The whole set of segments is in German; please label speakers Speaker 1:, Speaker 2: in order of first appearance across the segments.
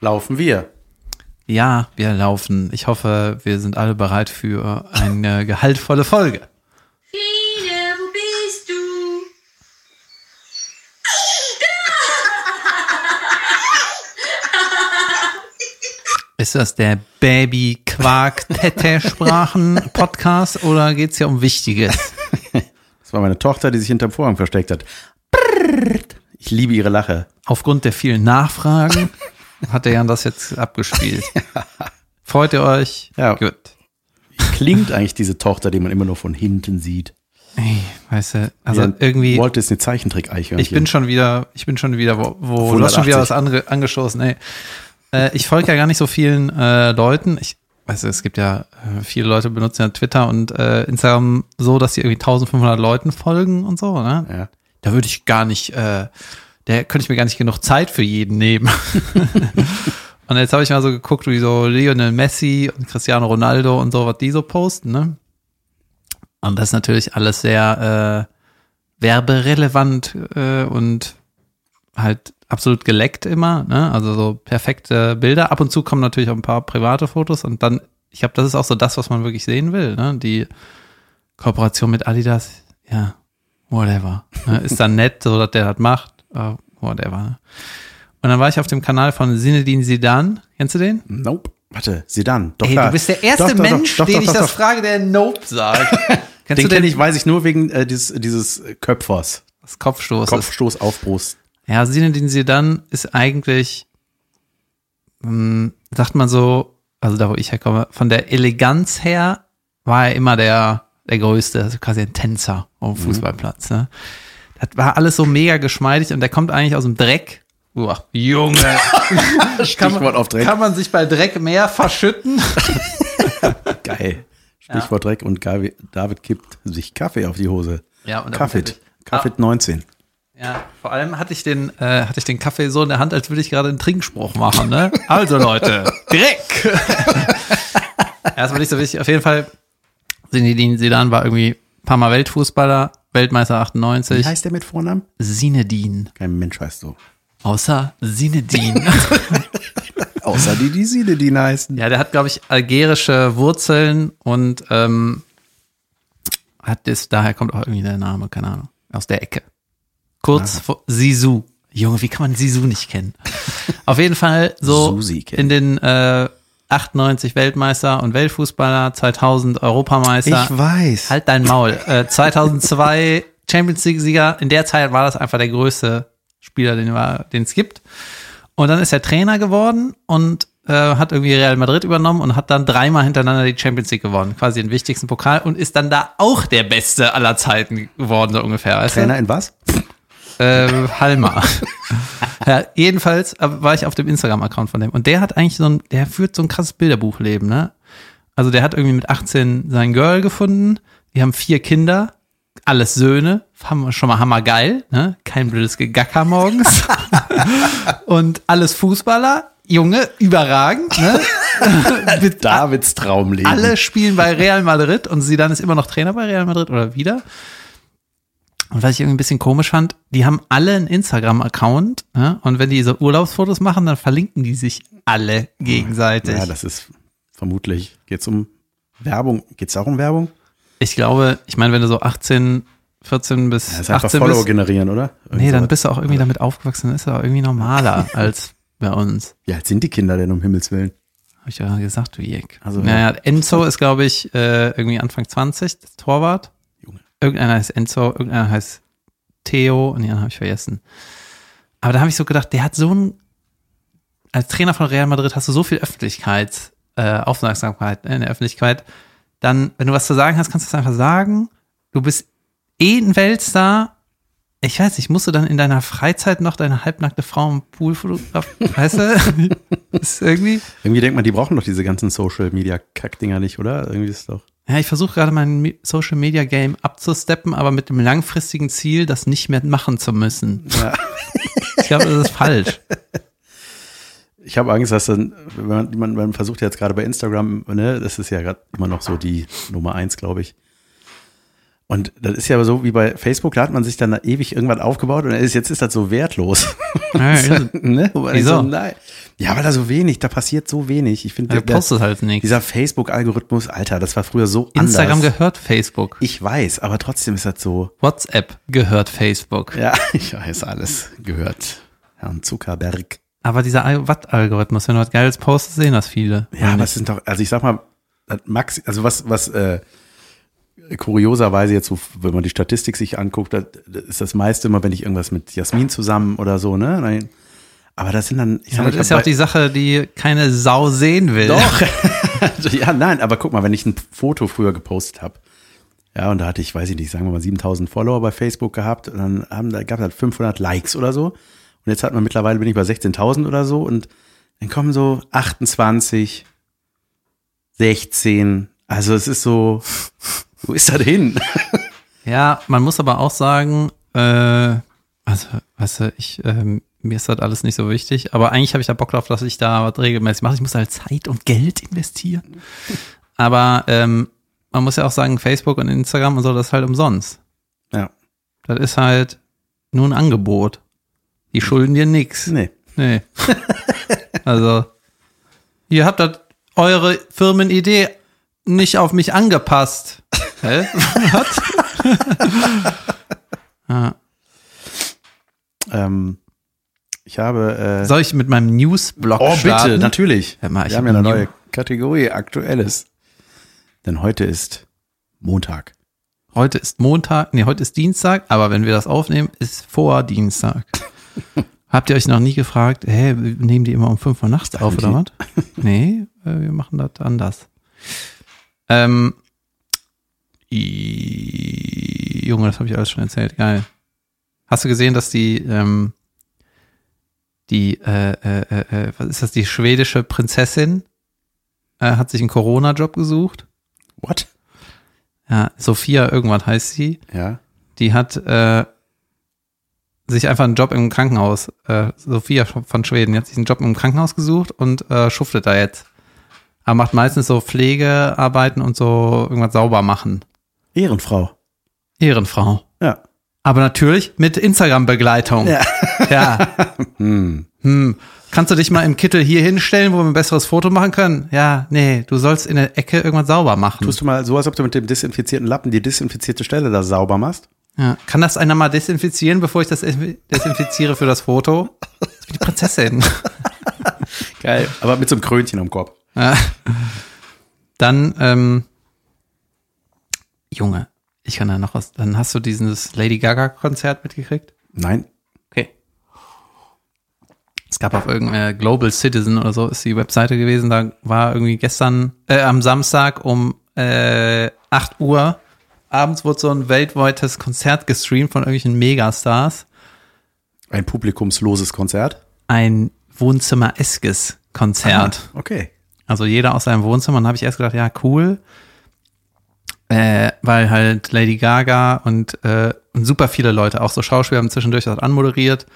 Speaker 1: laufen wir.
Speaker 2: Ja, wir laufen. Ich hoffe, wir sind alle bereit für eine gehaltvolle Folge.
Speaker 3: Fine, wo bist du?
Speaker 2: Ist das der baby quark tette sprachen podcast oder geht's hier um Wichtiges?
Speaker 1: Das war meine Tochter, die sich hinterm Vorhang versteckt hat. Ich liebe ihre Lache.
Speaker 2: Aufgrund der vielen Nachfragen hat der Jan das jetzt abgespielt. Freut ihr euch?
Speaker 1: Ja.
Speaker 2: Gut.
Speaker 1: Wie klingt eigentlich diese Tochter, die man immer nur von hinten sieht?
Speaker 2: Ey, weißt du, also
Speaker 1: Ja,
Speaker 2: irgendwie,
Speaker 1: Walt Disney Zeichentrick-Eichhörnchen.
Speaker 2: ich bin schon wieder, ich bin schon wieder, wo, wo du hast schon wieder
Speaker 1: 180.
Speaker 2: was ange, angestoßen, ey. Äh, ich folge ja gar nicht so vielen äh, Leuten. Ich weiß, es gibt ja äh, viele Leute benutzen ja Twitter und äh, Instagram so, dass sie irgendwie 1500 Leuten folgen und so, ne?
Speaker 1: Ja.
Speaker 2: Da würde ich gar nicht, äh, da könnte ich mir gar nicht genug Zeit für jeden nehmen. und jetzt habe ich mal so geguckt, wie so Lionel Messi und Cristiano Ronaldo und so, was die so posten, ne? Und das ist natürlich alles sehr äh, werberelevant äh, und halt absolut geleckt immer, ne? Also so perfekte Bilder. Ab und zu kommen natürlich auch ein paar private Fotos und dann, ich glaube, das ist auch so das, was man wirklich sehen will, ne? Die Kooperation mit Adidas, ja, whatever. Ne? Ist dann nett, so dass der das macht, uh, whatever. Und dann war ich auf dem Kanal von Sinedin Sidan. Kennst du den?
Speaker 1: Nope. Warte, Sidan. Doch,
Speaker 2: Ey, du bist der erste
Speaker 1: Doch, doch,
Speaker 2: Mensch,
Speaker 1: doch,
Speaker 2: den ich das frage, der Nope sagt. Kennst
Speaker 1: Den
Speaker 2: du
Speaker 1: kenne ich, weiß ich nur wegen äh, dieses, dieses Köpfers.
Speaker 2: Das Kopfstoß. ist.
Speaker 1: Kopfstoß auf Brust.
Speaker 2: Ja, Zinedine Zidane ist eigentlich, hm, sagt man so, also da wo ich herkomme, von der Eleganz her war er immer der, der Größte, also quasi ein Tänzer auf dem Fußballplatz. Ne? Das war alles so mega geschmeidig und der kommt eigentlich aus dem Dreck. Uah, Junge. kann, man,
Speaker 1: Stichwort auf Dreck.
Speaker 2: kann man sich bei Dreck mehr verschütten?
Speaker 1: Geil. Stichwort Dreck und David kippt sich Kaffee auf die Hose.
Speaker 2: Ja, und
Speaker 1: Kaffee. Kaffee 19.
Speaker 2: Ja, vor allem hatte ich den, äh, hatte ich den Kaffee so in der Hand, als würde ich gerade einen Trinkspruch machen, ne? Also Leute, Dreck! ja, war nicht so wichtig. Auf jeden Fall, Zinedine Zidane war irgendwie paar Mal Weltfußballer, Weltmeister
Speaker 1: Wie
Speaker 2: 98.
Speaker 1: heißt der mit Vornamen?
Speaker 2: Sinedin.
Speaker 1: Kein Mensch heißt so.
Speaker 2: Außer Sinedin.
Speaker 1: Außer die, die Sinedin heißen.
Speaker 2: ja, der hat, glaube ich, algerische Wurzeln und ähm, hat das, daher kommt auch irgendwie der Name, keine Ahnung, aus der Ecke. Kurz vor Sisu. Junge, wie kann man Sisu nicht kennen? Auf jeden Fall so in den äh, 98 Weltmeister und Weltfußballer, 2000 Europameister.
Speaker 1: Ich weiß.
Speaker 2: Halt dein Maul. Äh, 2002 Champions League Sieger. In der Zeit war das einfach der größte Spieler, den es gibt. Und dann ist er Trainer geworden und äh, hat irgendwie Real Madrid übernommen und hat dann dreimal hintereinander die Champions League gewonnen, quasi den wichtigsten Pokal und ist dann da auch der Beste aller Zeiten geworden, so ungefähr. Weißt du?
Speaker 1: Trainer in was?
Speaker 2: Äh, Halma. ja, jedenfalls äh, war ich auf dem Instagram-Account von dem. Und der hat eigentlich so ein, der führt so ein krasses Bilderbuchleben, ne? Also der hat irgendwie mit 18 sein Girl gefunden. Die haben vier Kinder, alles Söhne, haben schon mal hammergeil, ne? Kein blödes Gegacker morgens. Und alles Fußballer, Junge, überragend, ne? Mit
Speaker 1: Davids Traumleben.
Speaker 2: alle spielen bei Real Madrid und sie dann ist immer noch Trainer bei Real Madrid oder wieder. Und was ich irgendwie ein bisschen komisch fand, die haben alle einen Instagram-Account ja, und wenn die so Urlaubsfotos machen, dann verlinken die sich alle gegenseitig.
Speaker 1: Ja, das ist vermutlich. Geht's um Werbung? Geht's auch um Werbung?
Speaker 2: ich glaube, ich meine, wenn du so 18, 14 bis
Speaker 1: Das ist einfach
Speaker 2: 18
Speaker 1: Follower
Speaker 2: bist,
Speaker 1: generieren, oder? Irgend
Speaker 2: nee, dann bist du auch irgendwie damit aufgewachsen, dann ist er auch irgendwie normaler als bei uns.
Speaker 1: Wie alt sind die Kinder denn, um Himmels Willen?
Speaker 2: Habe ich ja gesagt, wie ich.
Speaker 1: Also,
Speaker 2: naja, Enzo ist, glaube ich, äh, irgendwie Anfang 20, das Torwart. Irgendeiner heißt Enzo, irgendeiner heißt Theo und den habe ich vergessen. Aber da habe ich so gedacht, der hat so ein, als Trainer von Real Madrid hast du so viel Öffentlichkeit, äh, Aufmerksamkeit in der Öffentlichkeit. Dann, wenn du was zu sagen hast, kannst du es einfach sagen. Du bist eh ein Weltstar. Ich weiß nicht, musst du dann in deiner Freizeit noch deine halbnackte Frau im Pool fotografieren? Weißt du? ist irgendwie.
Speaker 1: Irgendwie denkt man, die brauchen doch diese ganzen Social Media Kackdinger nicht, oder? Irgendwie ist doch.
Speaker 2: Ja, ich versuche gerade mein Me- Social Media Game abzusteppen, aber mit dem langfristigen Ziel, das nicht mehr machen zu müssen.
Speaker 1: Ja.
Speaker 2: Ich glaube, das ist falsch.
Speaker 1: Ich habe Angst, dass dann, wenn man, man, versucht jetzt gerade bei Instagram, ne, das ist ja gerade immer noch so die Nummer eins, glaube ich. Und das ist ja so wie bei Facebook, da hat man sich dann da ewig irgendwann aufgebaut und ist, jetzt ist das so wertlos.
Speaker 2: Ja,
Speaker 1: ne?
Speaker 2: Wieso?
Speaker 1: So, nein. Ja, weil da so wenig, da passiert so wenig. Ich finde, der-
Speaker 2: postest halt nichts.
Speaker 1: dieser Facebook-Algorithmus, Alter, das war früher so
Speaker 2: Instagram
Speaker 1: anders.
Speaker 2: gehört Facebook.
Speaker 1: Ich weiß, aber trotzdem ist das so.
Speaker 2: WhatsApp gehört Facebook.
Speaker 1: Ja, ich weiß, alles gehört Herrn Zuckerberg.
Speaker 2: Aber dieser Al- Watt-Algorithmus, wenn du was Geiles postest, sehen das viele.
Speaker 1: Ja, aber es sind doch, also ich sag mal, das Max, also was, was äh, kurioserweise jetzt, so, wenn man die Statistik sich anguckt, das, das ist das meiste immer, wenn ich irgendwas mit Jasmin zusammen oder so, ne? Nein. Aber das sind dann, ich
Speaker 2: Ja,
Speaker 1: sag
Speaker 2: das
Speaker 1: mal, ich
Speaker 2: ist ja auch die Sache, die keine Sau sehen will.
Speaker 1: Doch. Ja, nein, aber guck mal, wenn ich ein Foto früher gepostet habe, ja, und da hatte ich, weiß ich nicht, sagen wir mal 7000 Follower bei Facebook gehabt und dann haben, da gab es halt 500 Likes oder so. Und jetzt hat man mittlerweile, bin ich bei 16.000 oder so und dann kommen so 28, 16. Also es ist so, wo ist das hin?
Speaker 2: Ja, man muss aber auch sagen, äh, also, weißt du, ich, ähm, mir ist das alles nicht so wichtig, aber eigentlich habe ich da Bock drauf, dass ich da was regelmäßig mache. Ich muss halt Zeit und Geld investieren. Aber ähm, man muss ja auch sagen, Facebook und Instagram und so, das ist halt umsonst.
Speaker 1: Ja.
Speaker 2: Das ist halt nur ein Angebot. Die schulden dir nix.
Speaker 1: Nee.
Speaker 2: Nee. also, ihr habt das, eure Firmenidee nicht auf mich angepasst. Hä? Was? ja.
Speaker 1: Ähm, ich habe, äh,
Speaker 2: Soll ich mit meinem Newsblog
Speaker 1: oh
Speaker 2: starten?
Speaker 1: bitte, natürlich.
Speaker 2: Hör mal, ich
Speaker 1: Wir haben
Speaker 2: hab
Speaker 1: ja eine
Speaker 2: New-
Speaker 1: neue Kategorie, Aktuelles. Denn heute ist Montag.
Speaker 2: Heute ist Montag, nee, heute ist Dienstag, aber wenn wir das aufnehmen, ist vor Dienstag. Habt ihr euch noch nie gefragt, hä, nehmen die immer um 5 Uhr nachts auf oder was? Nee, äh, wir machen das anders. Ähm, i- Junge, das habe ich alles schon erzählt, geil. Hast du gesehen, dass die, ähm, die, äh, äh, äh, äh, was ist das, die schwedische Prinzessin äh, hat sich einen Corona-Job gesucht?
Speaker 1: What?
Speaker 2: Ja, Sophia irgendwann heißt sie.
Speaker 1: Ja.
Speaker 2: Die hat äh, sich einfach einen Job im Krankenhaus, äh, Sophia von Schweden, die hat sich einen Job im Krankenhaus gesucht und äh, schuftet da jetzt. Aber macht meistens so Pflegearbeiten und so irgendwas sauber machen.
Speaker 1: Ehrenfrau.
Speaker 2: Ehrenfrau.
Speaker 1: Ja.
Speaker 2: Aber natürlich mit Instagram-Begleitung.
Speaker 1: Ja.
Speaker 2: ja.
Speaker 1: Hm.
Speaker 2: Hm. Kannst du dich mal im Kittel hier hinstellen, wo wir ein besseres Foto machen können? Ja, nee, du sollst in der Ecke irgendwas sauber machen.
Speaker 1: Tust du mal so, als ob du mit dem desinfizierten Lappen die desinfizierte Stelle da sauber machst?
Speaker 2: Ja. Kann das einer mal desinfizieren, bevor ich das desinfiziere für das Foto? Das ist wie die Prinzessin.
Speaker 1: Geil. Aber mit so einem Krönchen am Kopf.
Speaker 2: Ja. Dann, ähm, Junge, ich kann da noch was. Dann hast du dieses Lady Gaga-Konzert mitgekriegt?
Speaker 1: Nein.
Speaker 2: Okay. Es gab auf irgendeiner Global Citizen oder so, ist die Webseite gewesen. Da war irgendwie gestern, äh, am Samstag um äh, 8 Uhr abends wurde so ein weltweites Konzert gestreamt von irgendwelchen Megastars.
Speaker 1: Ein publikumsloses Konzert.
Speaker 2: Ein Wohnzimmer-eskes Konzert.
Speaker 1: Okay.
Speaker 2: Also jeder aus seinem Wohnzimmer. Und habe ich erst gedacht, ja, cool. Äh, weil halt Lady Gaga und, äh, und super viele Leute, auch so Schauspieler haben zwischendurch das anmoderiert.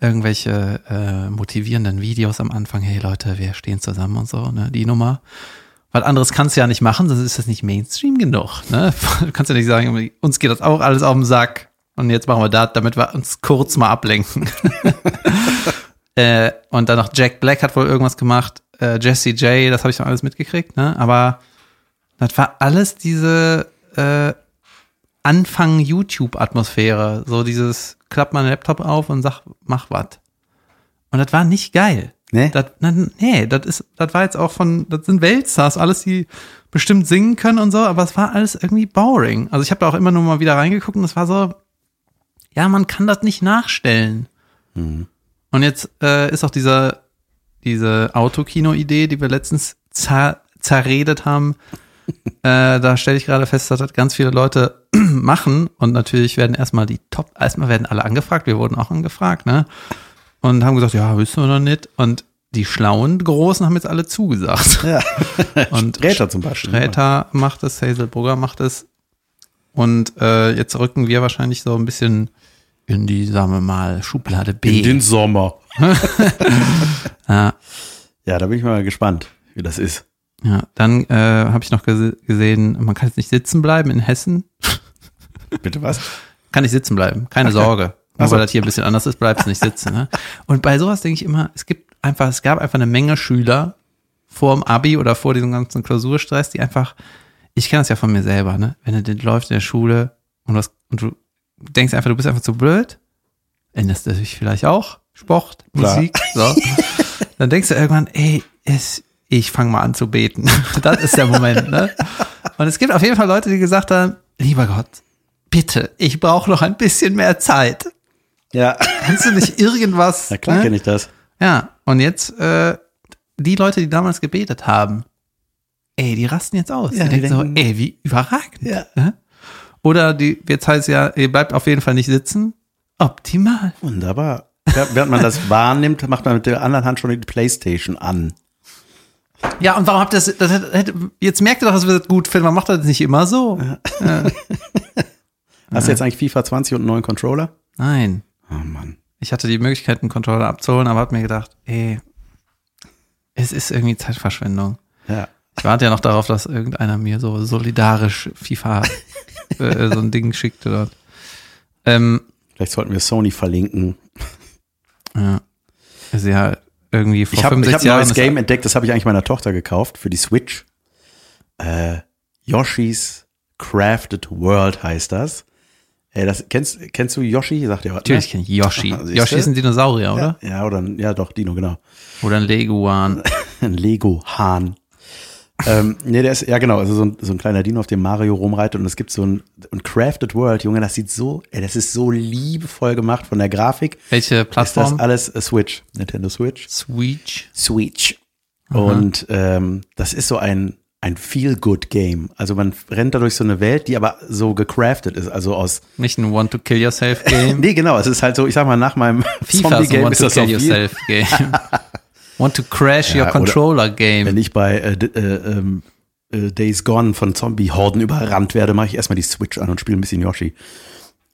Speaker 2: Irgendwelche äh, motivierenden Videos am Anfang. Hey Leute, wir stehen zusammen und so, ne? Die Nummer. Weil anderes kannst du ja nicht machen, sonst ist das nicht Mainstream genug. Ne? Du kannst ja nicht sagen, uns geht das auch alles auf den Sack. Und jetzt machen wir das, damit wir uns kurz mal ablenken. äh, und dann noch Jack Black hat wohl irgendwas gemacht. Äh, Jesse J, das habe ich noch alles mitgekriegt. Ne? Aber das war alles diese äh, Anfang YouTube-Atmosphäre. So dieses, klapp mal einen Laptop auf und sag, mach was. Und das war nicht geil.
Speaker 1: Nee?
Speaker 2: Das, nee, das ist, das war jetzt auch von, das sind Weltstars, alles, die bestimmt singen können und so, aber es war alles irgendwie boring. Also ich habe da auch immer nur mal wieder reingeguckt und es war so, ja, man kann das nicht nachstellen. Und jetzt äh, ist auch dieser, diese Autokino-Idee, die wir letztens zer zerredet haben, äh, da stelle ich gerade fest, dass das ganz viele Leute machen und natürlich werden erstmal die Top, erstmal werden alle angefragt, wir wurden auch angefragt, ne? Und haben gesagt, ja, wissen wir noch nicht. Und die schlauen Großen haben jetzt alle zugesagt.
Speaker 1: Ja.
Speaker 2: Und
Speaker 1: Sträter zum Beispiel.
Speaker 2: Sträter macht es, Hazelbrugger macht es. Und äh, jetzt rücken wir wahrscheinlich so ein bisschen in die, sagen wir mal, Schublade B.
Speaker 1: In den Sommer.
Speaker 2: ja,
Speaker 1: Ja, da bin ich mal gespannt, wie das ist.
Speaker 2: ja, dann äh, habe ich noch gese gesehen, man kann jetzt nicht sitzen bleiben in Hessen.
Speaker 1: Bitte was?
Speaker 2: Kann nicht sitzen bleiben, keine Sorge. Nur
Speaker 1: so.
Speaker 2: weil das hier ein bisschen anders ist, bleibst du nicht sitzen. Ne? Und bei sowas denke ich immer, es gibt einfach, es gab einfach eine Menge Schüler vor dem Abi oder vor diesem ganzen Klausurstress, die einfach, ich kenne das ja von mir selber, ne? Wenn du den läufst in der Schule und, was, und du denkst einfach, du bist einfach zu blöd, änderst du dich vielleicht auch, Sport,
Speaker 1: Klar.
Speaker 2: Musik, so. Dann denkst du irgendwann, ey, es, ich fange mal an zu beten. Das ist der Moment, ne? Und es gibt auf jeden Fall Leute, die gesagt haben, lieber Gott, bitte, ich brauche noch ein bisschen mehr Zeit.
Speaker 1: Ja,
Speaker 2: Kannst du nicht irgendwas?
Speaker 1: na klar
Speaker 2: ne?
Speaker 1: kenne ich das.
Speaker 2: Ja, und jetzt äh, die Leute, die damals gebetet haben, ey, die rasten jetzt aus.
Speaker 1: Ja,
Speaker 2: die
Speaker 1: die
Speaker 2: denken so,
Speaker 1: denken-
Speaker 2: ey, wie überragend.
Speaker 1: Ja.
Speaker 2: Ne? Oder die, jetzt heißt ja, ihr bleibt auf jeden Fall nicht sitzen. Optimal.
Speaker 1: Wunderbar. Ja, während man das wahrnimmt, macht man mit der anderen Hand schon die Playstation an.
Speaker 2: Ja, und warum habt ihr das, das hätte- jetzt merkt ihr doch, dass wir das gut finden. Man macht das nicht immer so.
Speaker 1: Hast du jetzt eigentlich FIFA 20 und einen neuen Controller?
Speaker 2: Nein.
Speaker 1: Oh Mann.
Speaker 2: Ich hatte die Möglichkeit, einen Controller abzuholen, aber hab mir gedacht, ey, es ist irgendwie Zeitverschwendung.
Speaker 1: Ja.
Speaker 2: Ich warte ja noch darauf, dass irgendeiner mir so solidarisch FIFA äh, so ein Ding schickte dort. Ähm,
Speaker 1: Vielleicht sollten wir Sony verlinken.
Speaker 2: ja. Ist ja irgendwie vor
Speaker 1: Ich habe hab
Speaker 2: 65
Speaker 1: ein
Speaker 2: Jahren.
Speaker 1: neues
Speaker 2: ist-
Speaker 1: Game entdeckt, das habe ich eigentlich meiner Tochter gekauft für die Switch. Äh, Yoshi's Crafted World heißt das. Ey, das kennst, kennst du Yoshi? Sagt ihr was?
Speaker 2: Natürlich
Speaker 1: ne?
Speaker 2: kenne ich Yoshi.
Speaker 1: Siehste?
Speaker 2: Yoshi ist ein Dinosaurier, oder?
Speaker 1: Ja, ja, oder ein- ja, doch, Dino, genau.
Speaker 2: Oder ein Leguan.
Speaker 1: Ein Lego-Hahn. Ähm, nee, der ist, ja genau, also so ein, so ein kleiner Dino, auf dem Mario rumreitet und es gibt so ein, ein Crafted World, Junge, das sieht so, ey, das ist so liebevoll gemacht von der Grafik.
Speaker 2: Welche
Speaker 1: Ist das
Speaker 2: Plattform?
Speaker 1: alles äh, Switch, Nintendo Switch?
Speaker 2: Switch.
Speaker 1: Switch. Und ähm, das ist so ein, ein Feel-Good-Game. Also man rennt da durch so eine Welt, die aber so gecraftet ist, also aus
Speaker 2: Nicht ein Want-to-Kill-Yourself-Game.
Speaker 1: Nee, genau, es ist halt so, ich sag mal, nach meinem
Speaker 2: FIFA ist
Speaker 1: Zombie-Game ist das auf jeden
Speaker 2: Want-to-Kill-Yourself-Game. Want-to-crash
Speaker 1: Ja,
Speaker 2: your
Speaker 1: oder-
Speaker 2: controller-Game.
Speaker 1: Wenn ich bei äh, äh, ähm, äh, Days Gone von Zombie-Horden überrannt werde, mache ich erstmal die Switch an und spiele ein bisschen Yoshi.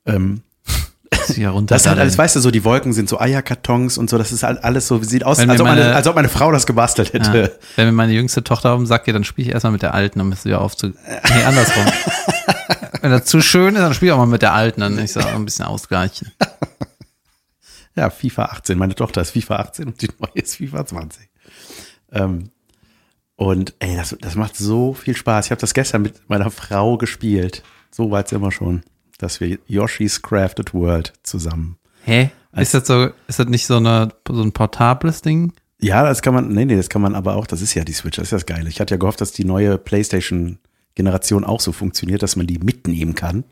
Speaker 1: Ähm,
Speaker 2: Ja, runter
Speaker 1: das ist halt alles, weißt du, so die Wolken sind so Eierkartons und so, das ist halt alles so, sieht aus, als ob, meine,
Speaker 2: meine-
Speaker 1: als ob meine Frau das gebastelt
Speaker 2: Ja.
Speaker 1: hätte.
Speaker 2: Wenn mir meine jüngste Tochter auf den Sack geht, dann spiele ich erstmal mit der alten, um es wieder aufzu... Nee, andersrum. Wenn das zu schön ist, dann spiele ich auch mal mit der alten, dann ist auch ein bisschen ausgleichen.
Speaker 1: Ja, FIFA 18. Meine Tochter ist FIFA 18 und die neue ist FIFA 20. Ähm, und ey, das, das macht so viel Spaß. Ich habe das gestern mit meiner Frau gespielt. So weit sind wir schon, dass wir Yoshi's Crafted World zusammen.
Speaker 2: Hä? Ist das so, ist das nicht so, eine, so ein portables Ding?
Speaker 1: Ja, das kann man, nee, nee, das kann man aber auch, das ist ja die Switch, das ist das Geile. Ich hatte ja gehofft, dass die neue PlayStation-Generation auch so funktioniert, dass man die mitnehmen kann.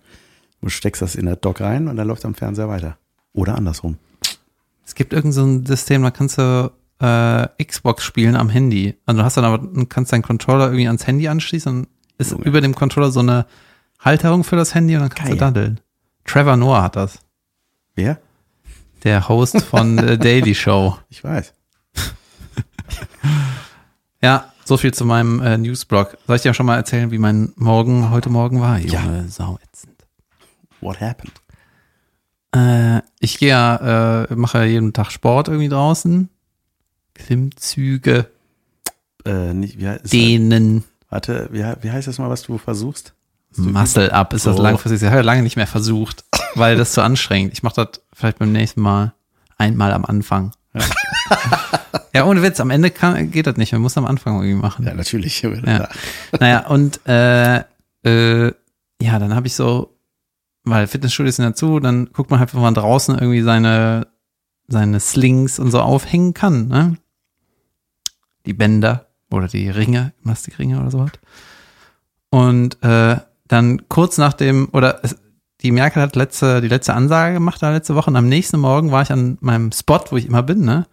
Speaker 1: Du steckst das in der Dock rein und dann läuft am Fernseher weiter. Oder andersrum.
Speaker 2: Es gibt irgend so ein System, da kannst du äh, Xbox spielen am Handy. Also du hast dann aber, du kannst deinen Controller irgendwie ans Handy anschließen und ist
Speaker 1: Junge.
Speaker 2: über dem Controller so eine Halterung für das Handy und dann kannst du
Speaker 1: Geil.
Speaker 2: daddeln. Trevor Noah hat das.
Speaker 1: Wer?
Speaker 2: Der Host von The Daily Show.
Speaker 1: Ich weiß.
Speaker 2: Ja, so viel zu meinem äh, Newsblog. Soll ich dir schon mal erzählen, wie mein Morgen heute Morgen war?
Speaker 1: Ja.
Speaker 2: Junge, sau ätzend.
Speaker 1: What happened?
Speaker 2: Äh, ich gehe ja, äh, mache ja jeden Tag Sport irgendwie draußen. Klimmzüge,
Speaker 1: Äh, nicht, wie, heißt,
Speaker 2: Dehnen,
Speaker 1: warte, wie, wie heißt das mal, was du versuchst?
Speaker 2: Muscle Up ist das
Speaker 1: So.
Speaker 2: langfristig. Ich habe ja lange nicht mehr versucht, weil das zu anstrengend. Ich mache das vielleicht beim nächsten Mal einmal am Anfang. Ja, ohne Witz, am Ende kann, geht das nicht. Man muss am Anfang irgendwie machen.
Speaker 1: Ja, natürlich.
Speaker 2: Ja. Naja, und äh, äh, ja, dann habe ich so, weil Fitnessstudios sind dazu, dann guckt man halt, wenn man draußen irgendwie seine, seine Slings und so aufhängen kann, ne? Die Bänder oder die Ringe, Gymnastikringe oder sowas. Und äh, dann kurz nach dem, oder es, die Merkel hat letzte, die letzte Ansage gemacht da letzte Woche und am nächsten Morgen war ich an meinem Spot, wo ich immer bin, ne?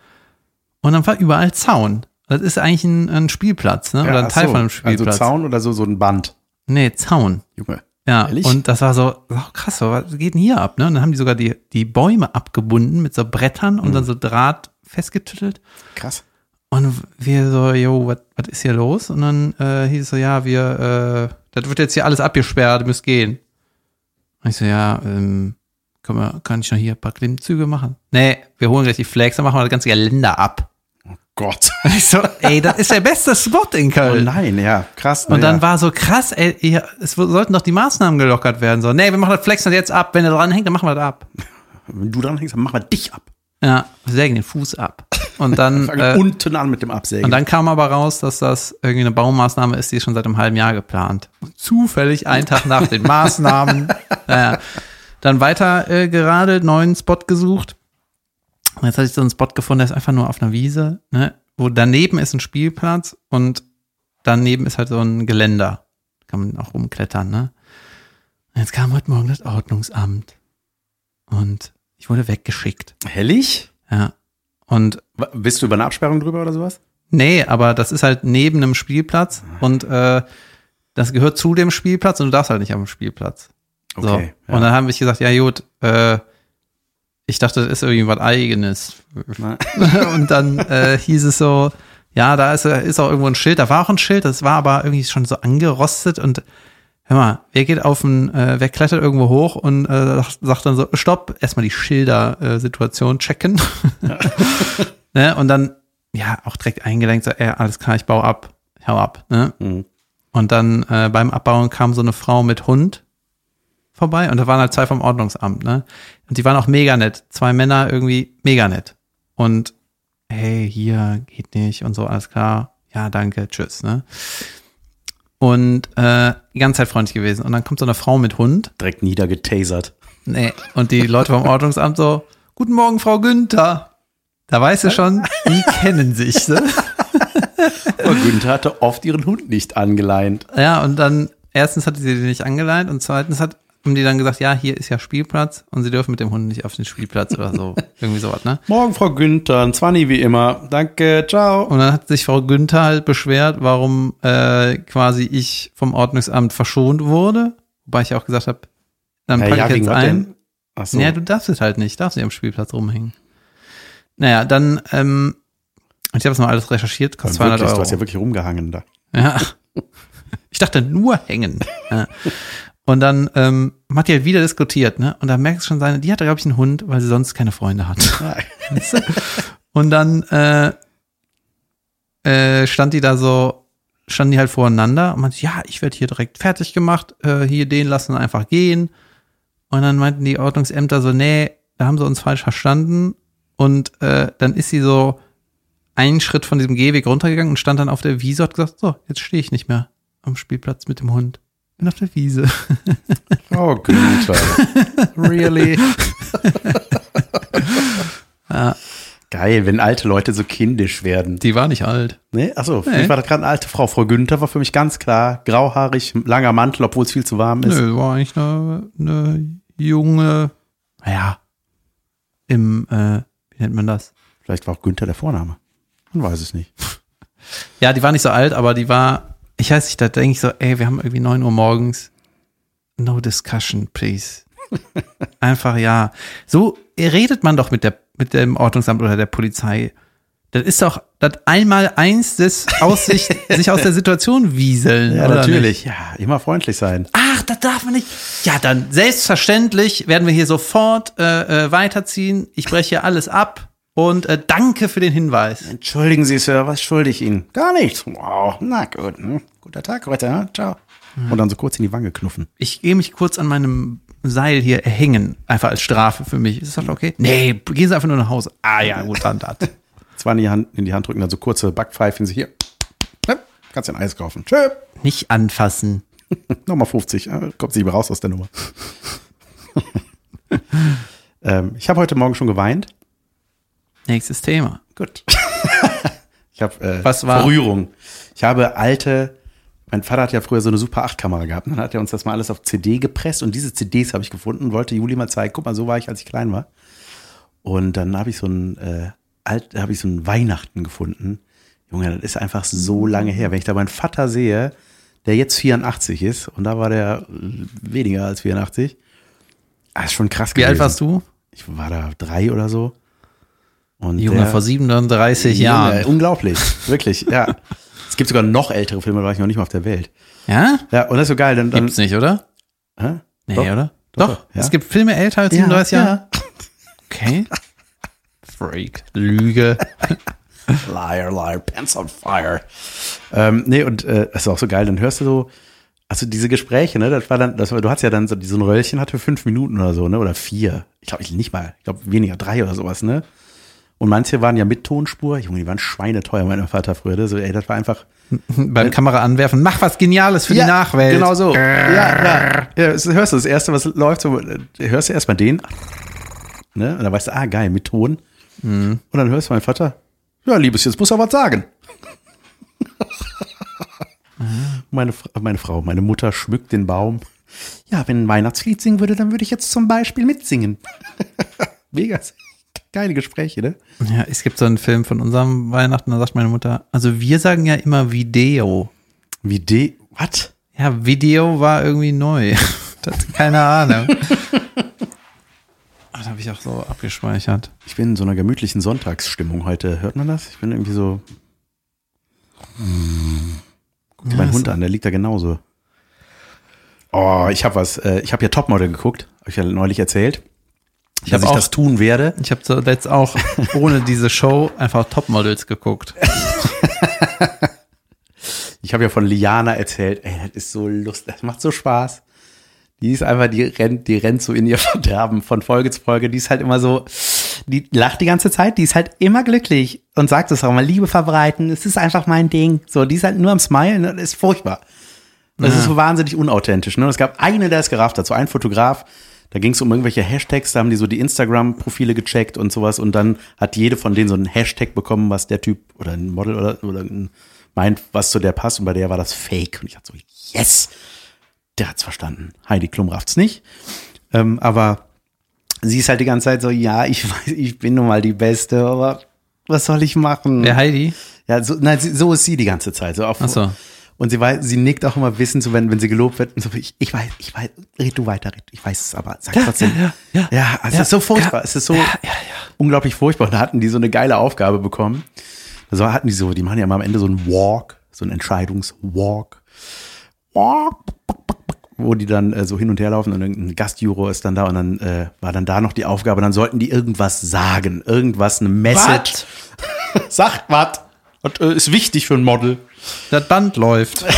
Speaker 2: Und dann war überall Zaun. Das ist eigentlich ein, ein Spielplatz, ne? Oder ein Teil
Speaker 1: so.
Speaker 2: von einem Spielplatz.
Speaker 1: Also Zaun oder so, so ein Band.
Speaker 2: Nee, Zaun.
Speaker 1: Junge.
Speaker 2: Ja,
Speaker 1: Ehrlich?
Speaker 2: und das war so, so krass, so, was geht denn hier ab, ne? Und dann haben die sogar die, die Bäume abgebunden mit so Brettern und dann so Draht festgetüttelt.
Speaker 1: Krass.
Speaker 2: Und wir so, jo, was was ist hier los? Und dann äh, hieß es so, ja, wir, äh, das wird jetzt hier alles abgesperrt, müsst gehen. Und ich so, ja, ähm, kann, man, kann ich noch hier ein paar Klimmzüge machen? Nee, wir holen gleich die Flags, dann machen wir das ganze Geländer ab.
Speaker 1: Gott.
Speaker 2: Ich so, ey, das ist der beste Spot in
Speaker 1: Oh
Speaker 2: Köln.
Speaker 1: nein, ja, krass.
Speaker 2: Und dann
Speaker 1: ja.
Speaker 2: war so krass, ey, ihr, es sollten doch die Maßnahmen gelockert werden. So, nee, wir machen das Flexnet jetzt ab. Wenn er dran hängt, dann machen wir das ab.
Speaker 1: Wenn du dran hängst, dann machen wir dich ab.
Speaker 2: Ja, wir sägen den Fuß ab. Und dann,
Speaker 1: Fangen
Speaker 2: äh,
Speaker 1: unten an mit dem Absägen.
Speaker 2: und dann kam aber raus, dass das irgendwie eine Baumaßnahme ist, die ist schon seit einem halben Jahr geplant. Und zufällig einen Tag nach den Maßnahmen. Naja, dann weiter äh, gerade neuen Spot gesucht. Und jetzt hatte ich so einen Spot gefunden, der ist einfach nur auf einer Wiese, ne? wo daneben ist ein Spielplatz und daneben ist halt so ein Geländer. Kann man auch rumklettern, ne? Und jetzt kam heute Morgen das Ordnungsamt. Und ich wurde weggeschickt.
Speaker 1: Hellig?
Speaker 2: Ja. Und
Speaker 1: Bist du über eine Absperrung drüber oder sowas?
Speaker 2: Nee, aber das ist halt neben einem Spielplatz und äh, das gehört zu dem Spielplatz und du darfst halt nicht am Spielplatz. So.
Speaker 1: Okay, ja.
Speaker 2: Und dann haben wir gesagt, ja gut, äh, ich dachte, das ist irgendwie was Eigenes. Und dann äh, hieß es so, ja, da ist, ist auch irgendwo ein Schild, da war auch ein Schild, das war aber irgendwie schon so angerostet und hör mal, wer geht auf ein, äh, wer klettert irgendwo hoch und äh, sagt dann so, stopp, erstmal die Schilder-Situation checken. ne? Und dann, ja, auch direkt eingelenkt, so, ey, alles klar, ich baue ab, hau ab. Ne?
Speaker 1: Mhm.
Speaker 2: Und dann äh, beim Abbauen kam so eine Frau mit Hund vorbei und da waren halt zwei vom Ordnungsamt, ne? Und die waren auch mega nett. Zwei Männer irgendwie mega nett. Und hey, hier geht nicht und so, alles klar. Ja, danke, tschüss, ne? Und äh, die ganze Zeit freundlich gewesen. Und dann kommt so eine Frau mit Hund.
Speaker 1: Direkt niedergetasert.
Speaker 2: Nee. Und die Leute vom Ordnungsamt so, Guten Morgen, Frau Günther. Da weißt du schon, die kennen sich. Ne?
Speaker 1: Aber Günther hatte oft ihren Hund nicht angeleint.
Speaker 2: Ja, und dann erstens hatte sie die nicht angeleint und zweitens hat haben die dann gesagt, ja, hier ist ja Spielplatz und sie dürfen mit dem Hund nicht auf den Spielplatz oder so. Irgendwie sowas, ne?
Speaker 1: Morgen, Frau Günther, ein Zwanni wie immer. Danke, ciao.
Speaker 2: Und dann hat sich Frau Günther halt beschwert, warum äh, quasi ich vom Ordnungsamt verschont wurde. Wobei ich auch gesagt habe, dann
Speaker 1: Ja,
Speaker 2: packe
Speaker 1: ja,
Speaker 2: ich jetzt ein.
Speaker 1: Ach so.
Speaker 2: Naja, du darfst es halt nicht, darfst nicht am Spielplatz rumhängen. Naja, dann, ähm, ich habe es mal alles recherchiert, kostet 200
Speaker 1: wirklich,
Speaker 2: Euro.
Speaker 1: du hast ja wirklich rumgehangen da.
Speaker 2: Ja. Ich dachte nur hängen. Ja. Und dann ähm, hat die halt wieder diskutiert, ne? Und da merkst du schon seine, die hatte, glaube ich, einen Hund, weil sie sonst keine Freunde hat. Und dann äh, äh, stand die da so, standen die halt voreinander und meinte, ja, ich werde hier direkt fertig gemacht, äh, hier den lassen einfach gehen. Und dann meinten die Ordnungsämter so, nee, da haben sie uns falsch verstanden. Und äh, dann ist sie so einen Schritt von diesem Gehweg runtergegangen und stand dann auf der Wiese und hat gesagt, so, jetzt stehe ich nicht mehr am Spielplatz mit dem Hund. Bin auf der Wiese.
Speaker 1: Oh, Günther. really? Geil, wenn alte Leute so kindisch werden.
Speaker 2: Die war nicht alt.
Speaker 1: Nee, achso, für
Speaker 2: Nee.
Speaker 1: mich war das gerade eine alte Frau. Frau Günther war für mich ganz klar. Grauhaarig, langer Mantel, obwohl es viel zu warm ist.
Speaker 2: Nö, war eigentlich eine, eine junge, naja, im, äh, wie nennt man das?
Speaker 1: Vielleicht war auch Günther der Vorname. Man weiß es nicht.
Speaker 2: Ja, die war nicht so alt, aber die war, ich weiß nicht, da denke ich so, ey, wir haben irgendwie neun Uhr morgens. No discussion, please. Einfach ja. So redet man doch mit der, mit dem Ordnungsamt oder der Polizei. Das ist doch das einmal eins des Aussicht, sich aus der Situation wieseln.
Speaker 1: Ja, natürlich. Ja, immer freundlich sein.
Speaker 2: Ach, das darf man nicht. Ja, dann selbstverständlich werden wir hier sofort äh, äh, weiterziehen. Ich breche alles ab und äh, danke für den Hinweis.
Speaker 1: Entschuldigen Sie, Sir, was schulde ich Ihnen? Gar nichts. Wow, na gut. Hm. Guter Tag heute, ja? Ciao. Und dann so kurz in die Wange knuffen.
Speaker 2: Ich gehe mich kurz an meinem Seil hier hängen, einfach als Strafe für mich. Ist das okay? Nee, gehen Sie einfach nur nach Hause. Ah ja, gut, dann das.
Speaker 1: Zwar in die Hand, in die Hand drücken, dann so kurze Backpfeifen. Sie hier. Ja, kannst dir ein Eis kaufen. Tschö.
Speaker 2: Nicht anfassen.
Speaker 1: Nochmal 50. Ja, kommt sie raus aus der Nummer. ähm, ich habe heute Morgen schon geweint.
Speaker 2: Nächstes Thema.
Speaker 1: Gut. ich habe äh,
Speaker 2: Was war?
Speaker 1: Verrührung. Ich habe alte. Mein Vater hat ja früher so eine Super 8 Kamera gehabt. Dann hat er uns das mal alles auf CD gepresst und diese CDs habe ich gefunden und wollte Juli mal zeigen. Guck mal, so war ich, als ich klein war. Und dann habe ich so ein äh, alt, habe ich so ein Weihnachten gefunden. Junge, das ist einfach so lange her. Wenn ich da meinen Vater sehe, der jetzt 84 ist und da war der weniger als 84. Ah, ist schon krass
Speaker 2: Wie alt warst du?
Speaker 1: Ich war da drei oder so. Und
Speaker 2: Junge,
Speaker 1: der-
Speaker 2: vor 37
Speaker 1: Junge,
Speaker 2: Jahren.
Speaker 1: Unglaublich, wirklich, ja. Es gibt sogar noch ältere Filme, da war ich noch nicht mal auf der Welt.
Speaker 2: Ja?
Speaker 1: Ja, und das ist so geil. Dann, dann,
Speaker 2: Gibt's nicht, oder?
Speaker 1: Hä?
Speaker 2: Nee,
Speaker 1: Doch.
Speaker 2: oder?
Speaker 1: Doch,
Speaker 2: Doch.
Speaker 1: ja.
Speaker 2: Es gibt Filme älter als
Speaker 1: Ja,
Speaker 2: 37
Speaker 1: ja.
Speaker 2: Jahre. Okay. Freak. Lüge.
Speaker 1: Liar, liar, pants on fire. Ähm, nee, und äh, das ist auch so geil. Dann hörst du so Also diese Gespräche, ne, das war dann, das war, du hast ja dann so, so ein Röllchen hatte fünf Minuten oder so, ne, oder vier. Ich glaube, ich nicht mal, ich glaube weniger, drei oder sowas, ne. Und manche waren ja mit Tonspur, Junge, die waren schweineteuer, mein Vater früher, ne? so, ey, das war einfach,
Speaker 2: Beim Kamera anwerfen, mach was Geniales für die Nachwelt.
Speaker 1: Genau so. Ja, ja. ja das hörst du, das erste, was läuft, so, äh, hörst du erstmal den, ne, und dann weißt du, ah, geil, mit Ton.
Speaker 2: Mhm.
Speaker 1: Und dann hörst du meinen Vater, ja, Liebes, jetzt muss er was sagen. meine, Fra- meine Frau, meine Mutter schmückt den Baum. Ja, wenn ein Weihnachtslied singen würde, dann würde ich jetzt zum Beispiel mitsingen. Mega geile Gespräche, ne?
Speaker 2: Ja, es gibt so einen Film von unserem Weihnachten, da sagt meine Mutter, also wir sagen ja immer Video.
Speaker 1: De, was?
Speaker 2: Ja, Video war irgendwie neu. Das, keine Ahnung. Ah, Da habe ich auch so abgespeichert.
Speaker 1: Ich bin in so einer gemütlichen Sonntagsstimmung heute. Hört man das? Ich bin irgendwie so. Guck dir meinen Hund an, der liegt da genauso. Oh, ich habe was. Äh, ich habe ja Topmodel geguckt. Habe ich ja neulich erzählt.
Speaker 2: Ich
Speaker 1: dass
Speaker 2: habe
Speaker 1: ich
Speaker 2: auch,
Speaker 1: das tun werde.
Speaker 2: ich habe so jetzt auch ohne diese Show einfach Topmodels geguckt.
Speaker 1: Ich habe ja von Liana erzählt. Ey, das ist so lustig. Das macht so Spaß. Die ist einfach, die rennt, die rennt so in ihr Verderben von Folge zu Folge. Die ist halt immer so, die lacht die ganze Zeit. Die ist halt immer glücklich und sagt es auch mal, Liebe verbreiten. Es ist einfach mein Ding. So, die ist halt nur am Smilen. Das ist furchtbar. Das ist so wahnsinnig unauthentisch. Ne? Und Es gab eine, der es gerafft hat, so ein Fotograf. Da ging es um irgendwelche Hashtags, da haben die so die Instagram-Profile gecheckt und sowas und dann hat jede von denen so einen Hashtag bekommen, was der Typ oder ein Model oder, oder ein, meint, was zu der passt und bei der war das Fake. Und ich dachte so, yes, der hat's verstanden. Heidi Klum rafft's nicht. Ähm, aber sie ist halt die ganze Zeit so, ja, ich weiß, ich bin nun mal die Beste, aber was soll ich machen?
Speaker 2: Der Heidi?
Speaker 1: Ja, so, nein, so ist sie die ganze Zeit. So auf,
Speaker 2: Ach so.
Speaker 1: Und sie weiß, sie nickt auch immer wissend, so wenn, wenn sie gelobt wird. Und so, ich, ich weiß, ich weiß, red du weiter, red, ich weiß es aber, sag trotzdem.
Speaker 2: ja, ja.
Speaker 1: ja, also
Speaker 2: Ja,
Speaker 1: es ist so furchtbar.
Speaker 2: ja,
Speaker 1: es ist so
Speaker 2: ja, ja, ja.
Speaker 1: unglaublich furchtbar. Und da hatten die so eine geile Aufgabe bekommen. Also hatten die so, die machen ja mal am Ende so einen Walk, so einen Entscheidungswalk. Walk, wo die dann äh, so hin und her laufen und irgendein Gastjuror ist dann da und dann äh, war dann da noch die Aufgabe, dann sollten die irgendwas sagen, irgendwas, eine Message. Sagt was. Und äh, ist wichtig für ein Model.
Speaker 2: Das Band läuft.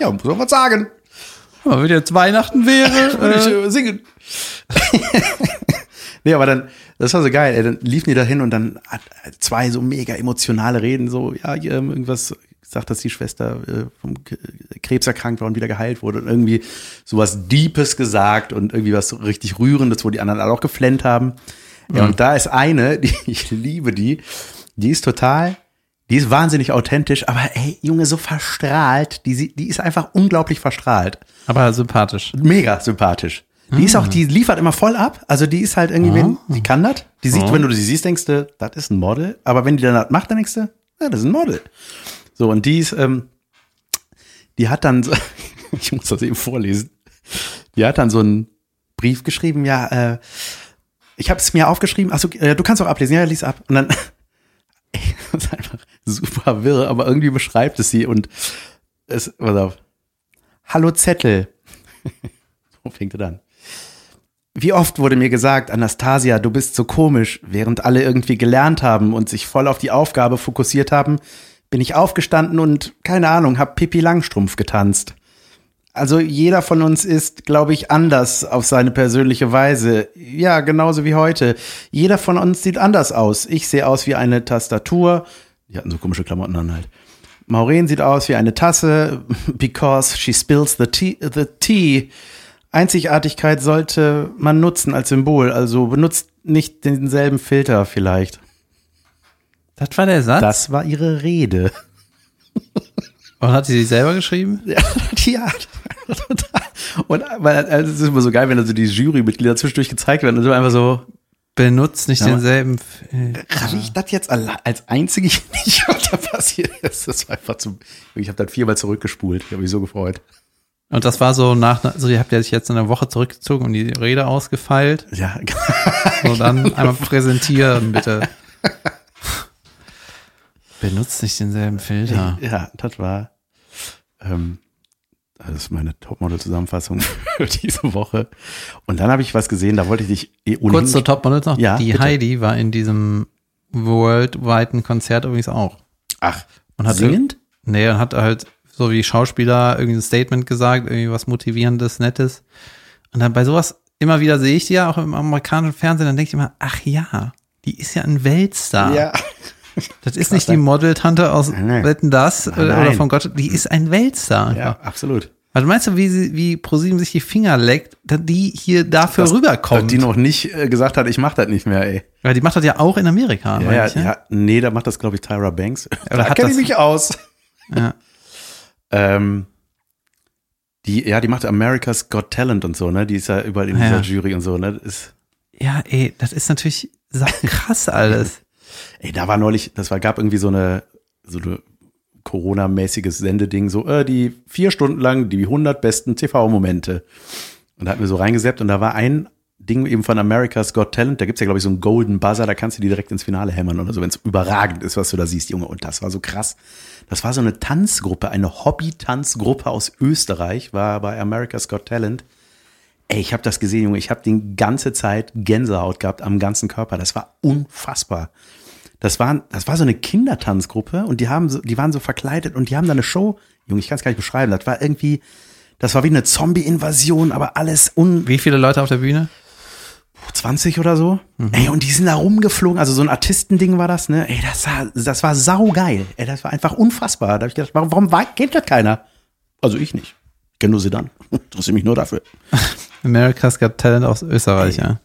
Speaker 1: Ja, muss man was sagen.
Speaker 2: Aber wenn jetzt Weihnachten wäre.
Speaker 1: Würde ich
Speaker 2: Äh,
Speaker 1: äh, singen. nee, aber dann, das war so geil, ey, dann liefen die da hin und dann hat zwei so mega emotionale Reden, so, ja, ähm, irgendwas sagt, dass die Schwester äh, vom Krebs erkrankt war und wieder geheilt wurde und irgendwie sowas Deepes gesagt und irgendwie was so richtig Rührendes, wo die anderen alle auch geflennt haben. Ja, und da ist eine, die, ich liebe die, die ist total, die ist wahnsinnig authentisch, aber ey, Junge, so verstrahlt, die, die ist einfach unglaublich verstrahlt
Speaker 2: aber sympathisch.
Speaker 1: mega sympathisch. Die ist auch, die liefert immer voll ab. Also die ist halt irgendwie, wenn, die kann das. Die sieht, wenn du sie siehst, denkst du, das ist ein Model. Aber wenn die dann das macht, dann denkst du, ja, das ist ein Model. So, und die ist, ähm, die hat dann, so, ich muss das eben vorlesen, die hat dann so einen Brief geschrieben, ja, äh, ich habe es mir aufgeschrieben, achso, äh, du kannst auch ablesen, ja, lies ab. Und dann, ist einfach super wirr, aber irgendwie beschreibt es sie und es, pass auf. Hallo Zettel. so fängt er dann. Wie oft wurde mir gesagt, Anastasia, du bist so komisch, während alle irgendwie gelernt haben und sich voll auf die Aufgabe fokussiert haben, bin ich aufgestanden und, keine Ahnung, hab Pippi Langstrumpf getanzt. Also jeder von uns ist, glaube ich, anders auf seine persönliche Weise. Ja, genauso wie heute. Jeder von uns sieht anders aus. Ich sehe aus wie eine Tastatur. Die hatten so komische Klamotten an halt. Maureen sieht aus wie eine Tasse, because she spills the tea. The tea. Einzigartigkeit sollte man nutzen als Symbol. Also benutzt nicht denselben Filter vielleicht.
Speaker 2: Das war der Satz?
Speaker 1: Das war ihre Rede.
Speaker 2: Und hat sie sich selber geschrieben?
Speaker 1: Ja, ja. Und weil, also es ist immer so geil, wenn also die Jurymitglieder zwischendurch gezeigt werden und so einfach so,
Speaker 2: Benutzt nicht
Speaker 1: Ja.
Speaker 2: denselben. F-
Speaker 1: Raff ich das jetzt als einzige nicht, was da passiert ist? Das war einfach zu. Ich habe dann viermal zurückgespult. Ich habe mich so gefreut.
Speaker 2: Und das war so nach, so ihr habt ja sich jetzt in der Woche zurückgezogen und die Rede ausgefeilt.
Speaker 1: Ja,
Speaker 2: So dann einmal präsentieren, bitte. Benutzt nicht denselben Filter.
Speaker 1: ja, das war. Ähm, das ist meine Topmodel-Zusammenfassung für diese Woche. Und dann habe ich was gesehen, da wollte ich dich eh ohnehin.
Speaker 2: Kurz zur Topmodels noch.
Speaker 1: Ja,
Speaker 2: die
Speaker 1: bitte.
Speaker 2: Heidi war in diesem worldweiten Konzert übrigens auch.
Speaker 1: Ach,
Speaker 2: Und hat
Speaker 1: singend?
Speaker 2: Nee, und hat halt so wie Schauspieler irgendwie ein Statement gesagt, irgendwie was Motivierendes, Nettes. Und dann bei sowas immer wieder sehe ich die ja auch im amerikanischen Fernsehen, dann denke ich immer, ach ja, die ist ja ein Weltstar.
Speaker 1: Ja.
Speaker 2: Das ist nicht die Modeltante aus
Speaker 1: Nein.
Speaker 2: Wetten das äh,
Speaker 1: Nein,
Speaker 2: oder
Speaker 1: nein.
Speaker 2: von Gott, die ist ein Weltstar.
Speaker 1: Ja, absolut.
Speaker 2: Also meinst du, wie, sie, wie ProSieben sich die Finger leckt, dass die hier dafür
Speaker 1: Dass
Speaker 2: rüberkommt?
Speaker 1: die noch nicht äh, gesagt hat, ich mach das nicht mehr, ey.
Speaker 2: Weil die macht das ja auch in Amerika.
Speaker 1: Ja, ja,
Speaker 2: ich, ne?
Speaker 1: ja, nee, da macht das, glaube ich, Tyra Banks.
Speaker 2: Oder
Speaker 1: da kenne ich
Speaker 2: das-
Speaker 1: mich aus.
Speaker 2: ja.
Speaker 1: Ähm, die, ja, die macht America's Got Talent und so, ne? Die ist ja überall in
Speaker 2: Ja.
Speaker 1: dieser Jury und so, ne? Das ist,
Speaker 2: ja, ey, das ist natürlich krass alles.
Speaker 1: Ey, da war neulich, das war, gab irgendwie so eine, so eine Corona-mäßiges Sendeding, so, äh, die vier Stunden lang die 100 besten TV-Momente. Und da hatten wir so reingesäppt und da war ein Ding eben von America's Got Talent, da gibt's ja, glaube ich, so einen Golden Buzzer, da kannst du die direkt ins Finale hämmern oder so, wenn es überragend ist, was du da siehst, Junge. Und das war so krass. Das war so eine Tanzgruppe, eine Hobby-Tanzgruppe aus Österreich, war bei America's Got Talent. Ey, ich habe das gesehen, Junge. Ich habe die ganze Zeit Gänsehaut gehabt am ganzen Körper. Das war unfassbar. Das war, das war so eine Kindertanzgruppe und die haben so, die waren so verkleidet und die haben da eine Show. Junge, ich kann es gar nicht beschreiben. Das war irgendwie, das war wie eine Zombie-Invasion, aber alles un,
Speaker 2: Wie viele Leute auf der Bühne?
Speaker 1: 20 oder so. Ey, und die sind da rumgeflogen. Also so ein Artistending war das, ne? Ey, das war, das war saugeil. Ey, das war einfach unfassbar. Da habe ich gedacht, warum, warum kennt das keiner? Also ich nicht. Ich kenne nur sie dann. Interessiere mich nur dafür.
Speaker 2: America's Got Talent aus Österreich, ja.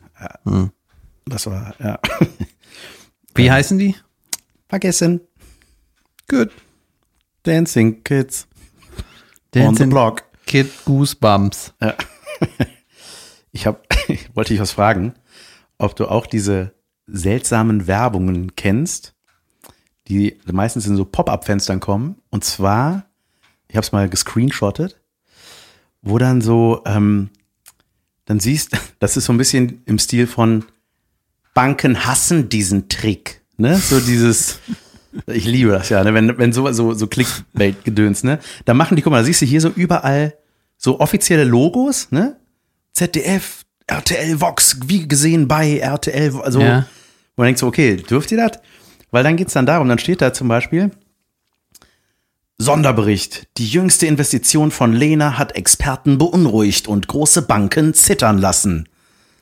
Speaker 1: Das war, ja.
Speaker 2: Wie heißen die?
Speaker 1: Vergessen. Good. Dancing Kids on the
Speaker 2: Dancing
Speaker 1: Block.
Speaker 2: Kid Goosebumps.
Speaker 1: Ja. Ich hab, wollte dich was fragen, ob du auch diese seltsamen Werbungen kennst, die meistens in so Pop-up-Fenstern kommen. Und zwar, ich habe es mal gescreenshottet, wo dann so, ähm, dann siehst, das ist so ein bisschen im Stil von Banken hassen diesen Trick, ne? So dieses, ich liebe das ja, ne? wenn wenn so so so Clickbait-Gedöns, ne? Da machen die, guck mal, da siehst du hier so überall so offizielle Logos, ne? ZDF, RTL Vox, wie gesehen bei RTL, also
Speaker 2: Ja.
Speaker 1: wo man denkt so, okay, dürft ihr das? Weil dann geht's dann darum, dann steht da zum Beispiel Sonderbericht. Die jüngste Investition von Lena hat Experten beunruhigt und große Banken zittern lassen.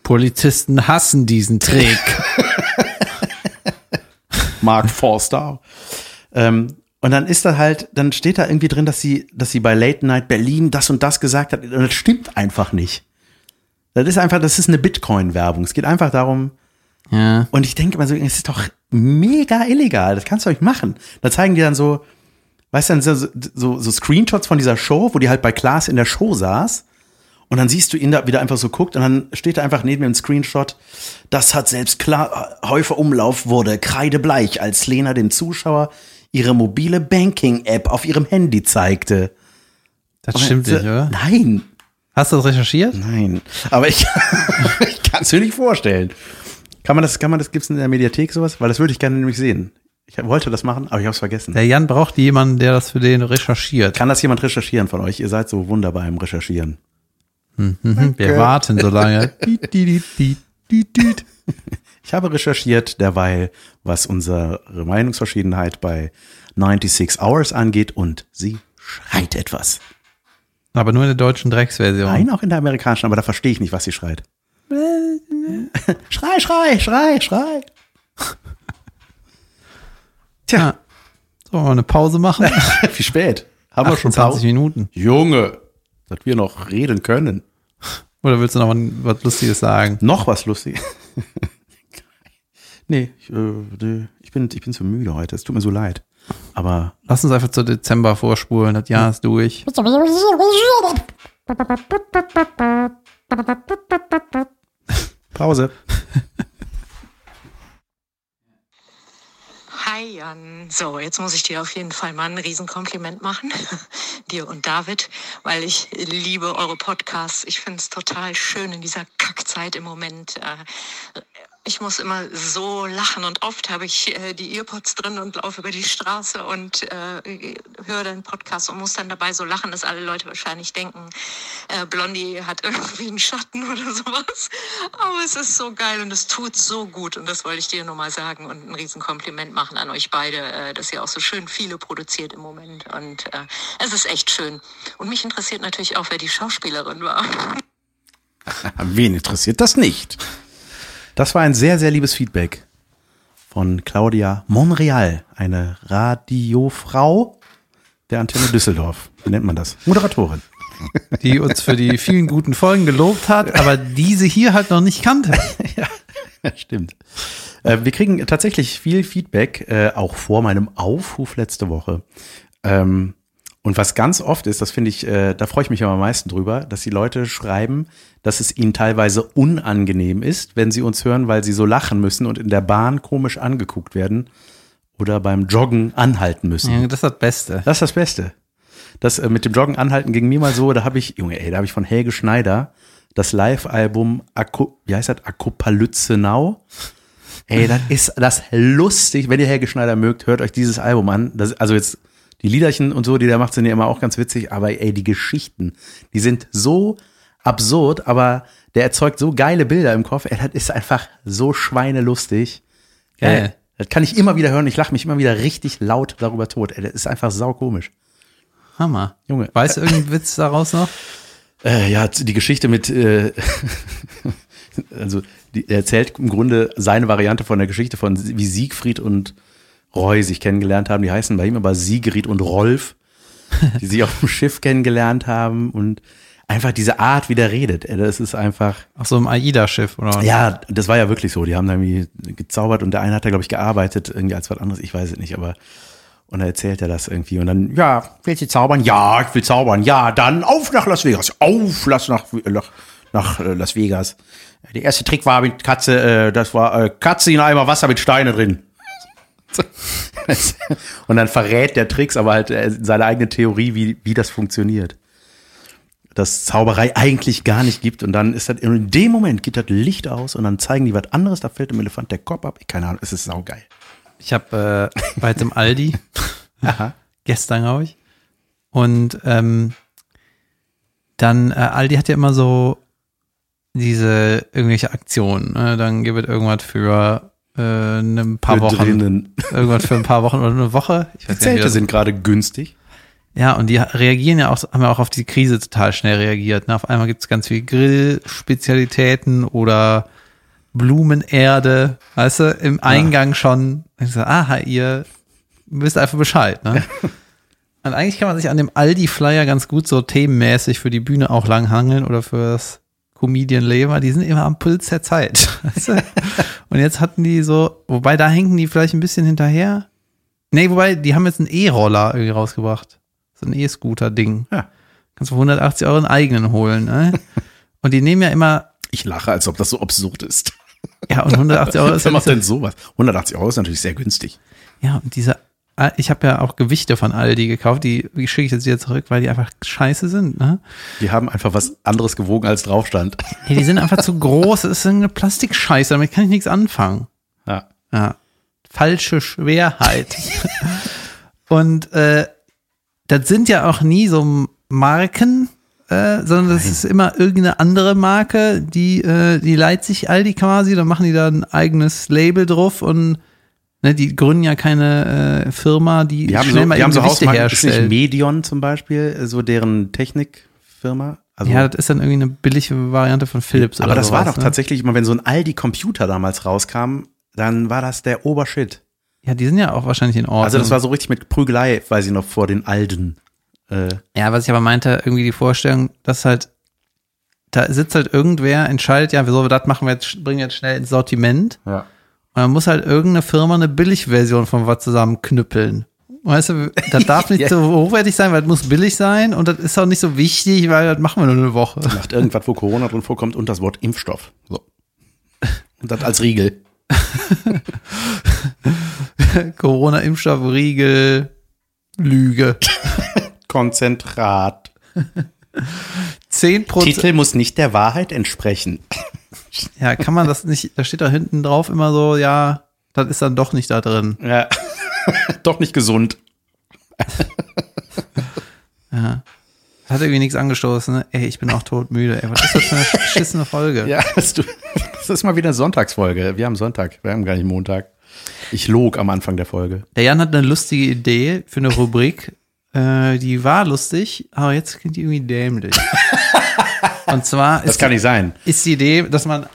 Speaker 2: Polizisten hassen diesen Trick.
Speaker 1: Mark Forster. Ähm, und dann ist da halt, dann steht da irgendwie drin, dass sie, dass sie bei Late Night Berlin das und das gesagt hat. Und das stimmt einfach nicht. Das ist einfach, das ist eine Bitcoin-Werbung. Es geht einfach darum,
Speaker 2: ja.
Speaker 1: und ich denke mal so, es ist doch mega illegal. Das kannst du euch machen. Da zeigen die dann so, weißt du, so, so, so Screenshots von dieser Show, wo die halt bei Klaas in der Show saß. Und dann siehst du ihn da wieder einfach so guckt und dann steht da einfach neben ihm ein Screenshot. Das hat selbst klar, Häufer Umlauf wurde kreidebleich, als Lena dem Zuschauer ihre mobile Banking-App auf ihrem Handy zeigte.
Speaker 2: Das stimmt nicht, oder?
Speaker 1: Nein,
Speaker 2: Hast du das recherchiert?
Speaker 1: nein. Aber ich, ich kann es mir nicht vorstellen. Kann man das, kann man das, gibt's in der Mediathek sowas? Weil das würde ich gerne nämlich sehen. Ich wollte das machen, aber ich habe es vergessen.
Speaker 2: Der Jan braucht jemanden, der das für den recherchiert.
Speaker 1: Kann das jemand recherchieren von euch? Ihr seid so wunderbar im Recherchieren.
Speaker 2: Wir warten so lange.
Speaker 1: Ich habe recherchiert derweil, was unsere Meinungsverschiedenheit bei 96 Hours angeht und sie schreit etwas.
Speaker 2: Aber nur in der deutschen Drecksversion.
Speaker 1: Nein, auch in der amerikanischen, aber da verstehe ich nicht, was sie schreit. schrei, schrei, schrei, schrei. Tja,
Speaker 2: Ja. Sollen wir mal eine Pause machen?
Speaker 1: wie spät? Haben wir schon
Speaker 2: 20
Speaker 1: Pause?
Speaker 2: Minuten.
Speaker 1: Junge, dass wir noch reden können.
Speaker 2: Oder willst du noch was Lustiges sagen?
Speaker 1: Noch was lustig. nee, ich, äh, ich, bin, ich bin zu müde heute. Es tut mir so leid. Aber
Speaker 2: Lass uns einfach zu Dezember vorspulen. Das Jahr ist durch.
Speaker 1: Pause.
Speaker 4: Hi Jan. So, jetzt muss ich dir auf jeden Fall mal ein Riesenkompliment machen, dir und David, weil ich liebe eure Podcasts. Ich finde es total schön in dieser Kackzeit im Moment. Äh, Ich muss immer so lachen und oft habe ich äh, die Earpods drin und laufe über die Straße und äh, höre den Podcast und muss dann dabei so lachen, dass alle Leute wahrscheinlich denken, äh, Blondie hat irgendwie einen Schatten oder sowas. Aber es ist so geil und es tut so gut und das wollte ich dir nur mal sagen und ein Riesenkompliment machen an euch beide, äh, dass ihr auch so schön viele produziert im Moment und äh, es ist echt schön. Und mich interessiert natürlich auch, wer die Schauspielerin war.
Speaker 1: Wen interessiert das nicht? Das war ein sehr, sehr liebes Feedback von Claudia Monreal, eine Radiofrau der Antenne Düsseldorf. Wie nennt man das? Moderatorin.
Speaker 2: Die uns für die vielen guten Folgen gelobt hat, aber diese hier halt noch nicht kannte.
Speaker 1: ja, stimmt. Äh, wir kriegen tatsächlich viel Feedback, äh, auch vor meinem Aufruf letzte Woche. Ähm, und was ganz oft ist, das finde ich, äh, da freue ich mich am meisten drüber, dass die Leute schreiben, dass es ihnen teilweise unangenehm ist, wenn sie uns hören, weil sie so lachen müssen und in der Bahn komisch angeguckt werden oder beim Joggen anhalten müssen.
Speaker 2: Ja, das ist das Beste.
Speaker 1: Das ist das Beste. Das äh, mit dem Joggen anhalten ging mir mal so, da habe ich, Junge, ey, da habe ich von Helge Schneider das Live-Album, Akku, wie heißt das, Akopalytzenau. Ey, das ist das lustig. Wenn ihr Helge Schneider mögt, hört euch dieses Album an. Das, also jetzt die Liederchen und so, die der macht, sind ja immer auch ganz witzig, aber ey, die Geschichten, die sind so absurd, aber der erzeugt so geile Bilder im Kopf. Ey, das ist einfach so schweinelustig.
Speaker 2: Geil.
Speaker 1: Ey, das kann ich immer wieder hören. Ich lache mich immer wieder richtig laut darüber tot. Ey, das ist einfach saukomisch.
Speaker 2: Hammer.
Speaker 1: Junge.
Speaker 2: Weißt du irgendeinen Witz daraus noch?
Speaker 1: Äh, ja, die Geschichte mit, äh, also die, er erzählt im Grunde seine Variante von der Geschichte von wie Siegfried und Roy sich kennengelernt haben. Die heißen bei ihm aber Sigrid und Rolf, die sich auf dem Schiff kennengelernt haben und einfach diese Art, wie der redet. Das ist einfach,
Speaker 2: Auf so einem AIDA-Schiff, oder? was?
Speaker 1: ja, das war ja wirklich so. Die haben da irgendwie gezaubert und der eine hat da, glaube ich, gearbeitet, irgendwie als was anderes, ich weiß es nicht, aber und dann erzählt er das irgendwie und dann, ja, willst du zaubern? Ja, ich will zaubern. Ja, dann auf nach Las Vegas. Auf lass nach, nach, nach äh, Las Vegas. Der erste Trick war mit Katze, äh, das war äh, Katze in Eimer Wasser mit Steine drin. Und dann verrät der Tricks aber halt äh, seine eigene Theorie, wie, wie das funktioniert. Dass Zauberei eigentlich gar nicht gibt und dann ist das, in dem Moment geht das Licht aus und dann zeigen die was anderes, da fällt dem Elefant der Kopf ab. Keine Ahnung, es ist saugeil.
Speaker 2: Ich habe äh, bei dem Aldi gestern, glaube ich. Und ähm, dann, äh, Aldi hat ja immer so diese irgendwelche Aktionen. Ne? Dann gibt es irgendwas für äh, ein paar Wochen.
Speaker 1: drinnen.
Speaker 2: Irgendwas für ein paar Wochen oder eine Woche. Ich
Speaker 1: Die Zelte sind gerade günstig.
Speaker 2: Ja, und die reagieren ja auch, haben ja auch auf die Krise total schnell reagiert. Ne? Auf einmal gibt's ganz viel Grillspezialitäten oder Blumenerde, weißt du, im Eingang schon. Ich so, aha, ihr wisst einfach Bescheid, ne? Und eigentlich kann man sich an dem Aldi-Flyer ganz gut so themenmäßig für die Bühne auch langhangeln oder fürs Comedian-Leben. Die sind immer am Puls der Zeit. Und jetzt hatten die so, wobei da hängen die vielleicht ein bisschen hinterher. Nee, wobei, die haben jetzt einen E-Roller irgendwie rausgebracht. So ein E-Scooter-Ding.
Speaker 1: Ja.
Speaker 2: Kannst du für 180 Euro einen eigenen holen, ne? Und die nehmen ja immer,
Speaker 1: Ich lache, als ob das so absurd ist.
Speaker 2: ja, und 180 Euro ist
Speaker 1: Wer macht denn sowas? 180 Euro ist natürlich sehr günstig.
Speaker 2: ja, und diese, ich habe ja auch Gewichte von Aldi gekauft, die, schicke ich jetzt wieder zurück, weil die einfach scheiße sind, ne?
Speaker 1: Die haben einfach was anderes gewogen, als drauf stand.
Speaker 2: Ja, die sind einfach zu groß, das ist eine Plastikscheiße, damit kann ich nichts anfangen.
Speaker 1: Ja.
Speaker 2: Ja. Falsche Schwerheit. Und äh, das sind ja auch nie so Marken, äh, sondern das ist immer irgendeine andere Marke, die, äh, die leiht sich Aldi quasi, dann machen die da ein eigenes Label drauf und ne, die gründen ja keine äh, Firma, die,
Speaker 1: Die haben
Speaker 2: schnell
Speaker 1: so,
Speaker 2: mal
Speaker 1: die haben so
Speaker 2: Gewichte herstellt.
Speaker 1: Medion zum Beispiel, so deren Technikfirma. Also,
Speaker 2: Ja, das ist dann irgendwie eine billige Variante von Philips
Speaker 1: aber
Speaker 2: oder
Speaker 1: das war
Speaker 2: sowas,
Speaker 1: doch
Speaker 2: ne?
Speaker 1: tatsächlich immer, wenn so ein Aldi-Computer damals rauskam, dann war das der Obershit.
Speaker 2: Ja, die sind ja auch wahrscheinlich in Ordnung.
Speaker 1: Also das war so richtig mit Prügelei, weiß ich noch, vor den Alden. Äh,
Speaker 2: Ja, was ich aber meinte, irgendwie die Vorstellung, dass halt, da sitzt halt irgendwer, entscheidet, ja, wieso wir das machen wir jetzt, bringen wir jetzt schnell ins Sortiment.
Speaker 1: ja.
Speaker 2: Und dann muss halt irgendeine Firma eine Billigversion von was zusammenknüppeln. Weißt du, das darf nicht
Speaker 1: Ja.
Speaker 2: so hochwertig sein, weil das muss billig sein und das ist auch nicht so wichtig, weil das machen wir nur eine Woche.
Speaker 1: Macht irgendwas, wo Corona drin vorkommt und das Wort Impfstoff. So. Und das als Riegel.
Speaker 2: Corona-Impfstoff, Riegel, Lüge.
Speaker 1: Konzentrat.
Speaker 2: 10 Prozent.
Speaker 1: Titel muss nicht der Wahrheit entsprechen.
Speaker 2: Ja, kann man das nicht, da steht da hinten drauf immer so, ja, das ist dann doch nicht da drin.
Speaker 1: Ja. Doch nicht gesund.
Speaker 2: Hat irgendwie nichts angestoßen, ne? Ey, ich bin auch todmüde. Ey, was ist das für eine beschissene Folge?
Speaker 1: Ja, das, du, das ist mal wieder eine Sonntagsfolge. Wir haben Sonntag, wir haben gar nicht Montag. Ich log am Anfang der Folge.
Speaker 2: Der Jan hat eine lustige Idee für eine Rubrik. Äh, die war lustig, aber jetzt klingt die irgendwie dämlich. Und zwar
Speaker 1: Das
Speaker 2: ist,
Speaker 1: kann nicht sein.
Speaker 2: ist die Idee, dass man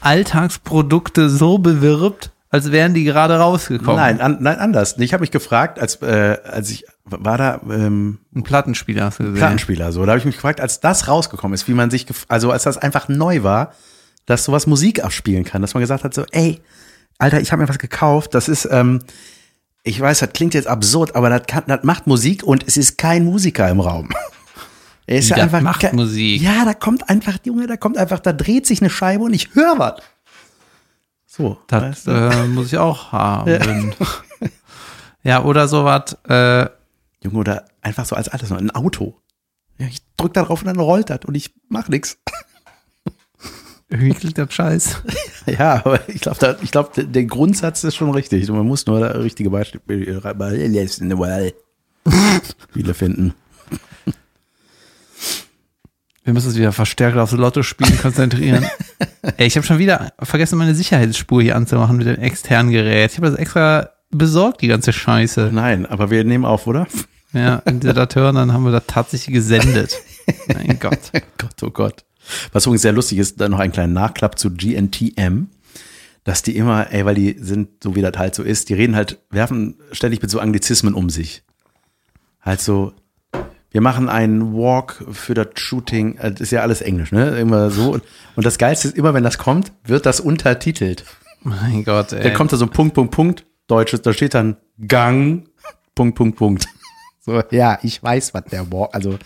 Speaker 2: Alltagsprodukte so bewirbt, als wären die gerade rausgekommen.
Speaker 1: Nein, an, nein, anders. Ich habe mich gefragt, als, äh, als ich, war da ähm,
Speaker 2: Ein Plattenspieler hast du gesehen.
Speaker 1: Plattenspieler so, da habe ich mich gefragt, als das rausgekommen ist, wie man sich, also als das einfach neu war, dass sowas Musik abspielen kann, dass man gesagt hat so, ey, Alter, ich habe mir was gekauft, das ist, ähm, ich weiß, das klingt jetzt absurd, aber das, kann, das macht Musik und es ist kein Musiker im Raum. Er ist ja
Speaker 2: das
Speaker 1: einfach
Speaker 2: macht Musik?
Speaker 1: Ja, da kommt einfach, Junge, da kommt einfach, da dreht sich eine Scheibe und ich höre was. So,
Speaker 2: Das
Speaker 1: weißt du?
Speaker 2: äh, muss ich auch haben. Ja, oder sowas, äh,
Speaker 1: Junge, oder einfach so als altes, ein Auto. Ja, ich drück da drauf und dann rollt das und ich mach nix.
Speaker 2: irgendwie klingt das scheiße.
Speaker 1: Ja, aber ich glaube, glaub, der- Grundsatz ist schon richtig. Man muss nur das richtige Beispiel Spiele finden.
Speaker 2: Wir müssen uns wieder verstärkt aufs Lotto-Spielen konzentrieren. Ey, ich habe schon wieder vergessen, meine Sicherheitsspur hier anzumachen mit dem externen Gerät. Ich habe das extra besorgt, die ganze Scheiße.
Speaker 1: Nein, aber wir nehmen auf, oder?
Speaker 2: Ja, in dieser Datei, und dann haben wir das tatsächlich gesendet. Mein Gott.
Speaker 1: Gott, oh Gott. Was übrigens sehr lustig ist, dann noch ein kleiner Nachklapp zu GNTM, dass die immer, ey, weil die sind, so wie das halt so ist, die reden halt, werfen ständig mit so Anglizismen um sich. Halt so, wir machen einen Walk für das Shooting, äh, das ist ja alles Englisch, ne? Immer so. Und das Geilste ist, immer wenn das kommt, wird das untertitelt.
Speaker 2: Mein Gott, ey.
Speaker 1: Dann kommt da so ein Punkt, Punkt, Punkt, Deutsches, da steht dann Gang, Punkt, Punkt, Punkt. So, ja, ich weiß, was der Walk, also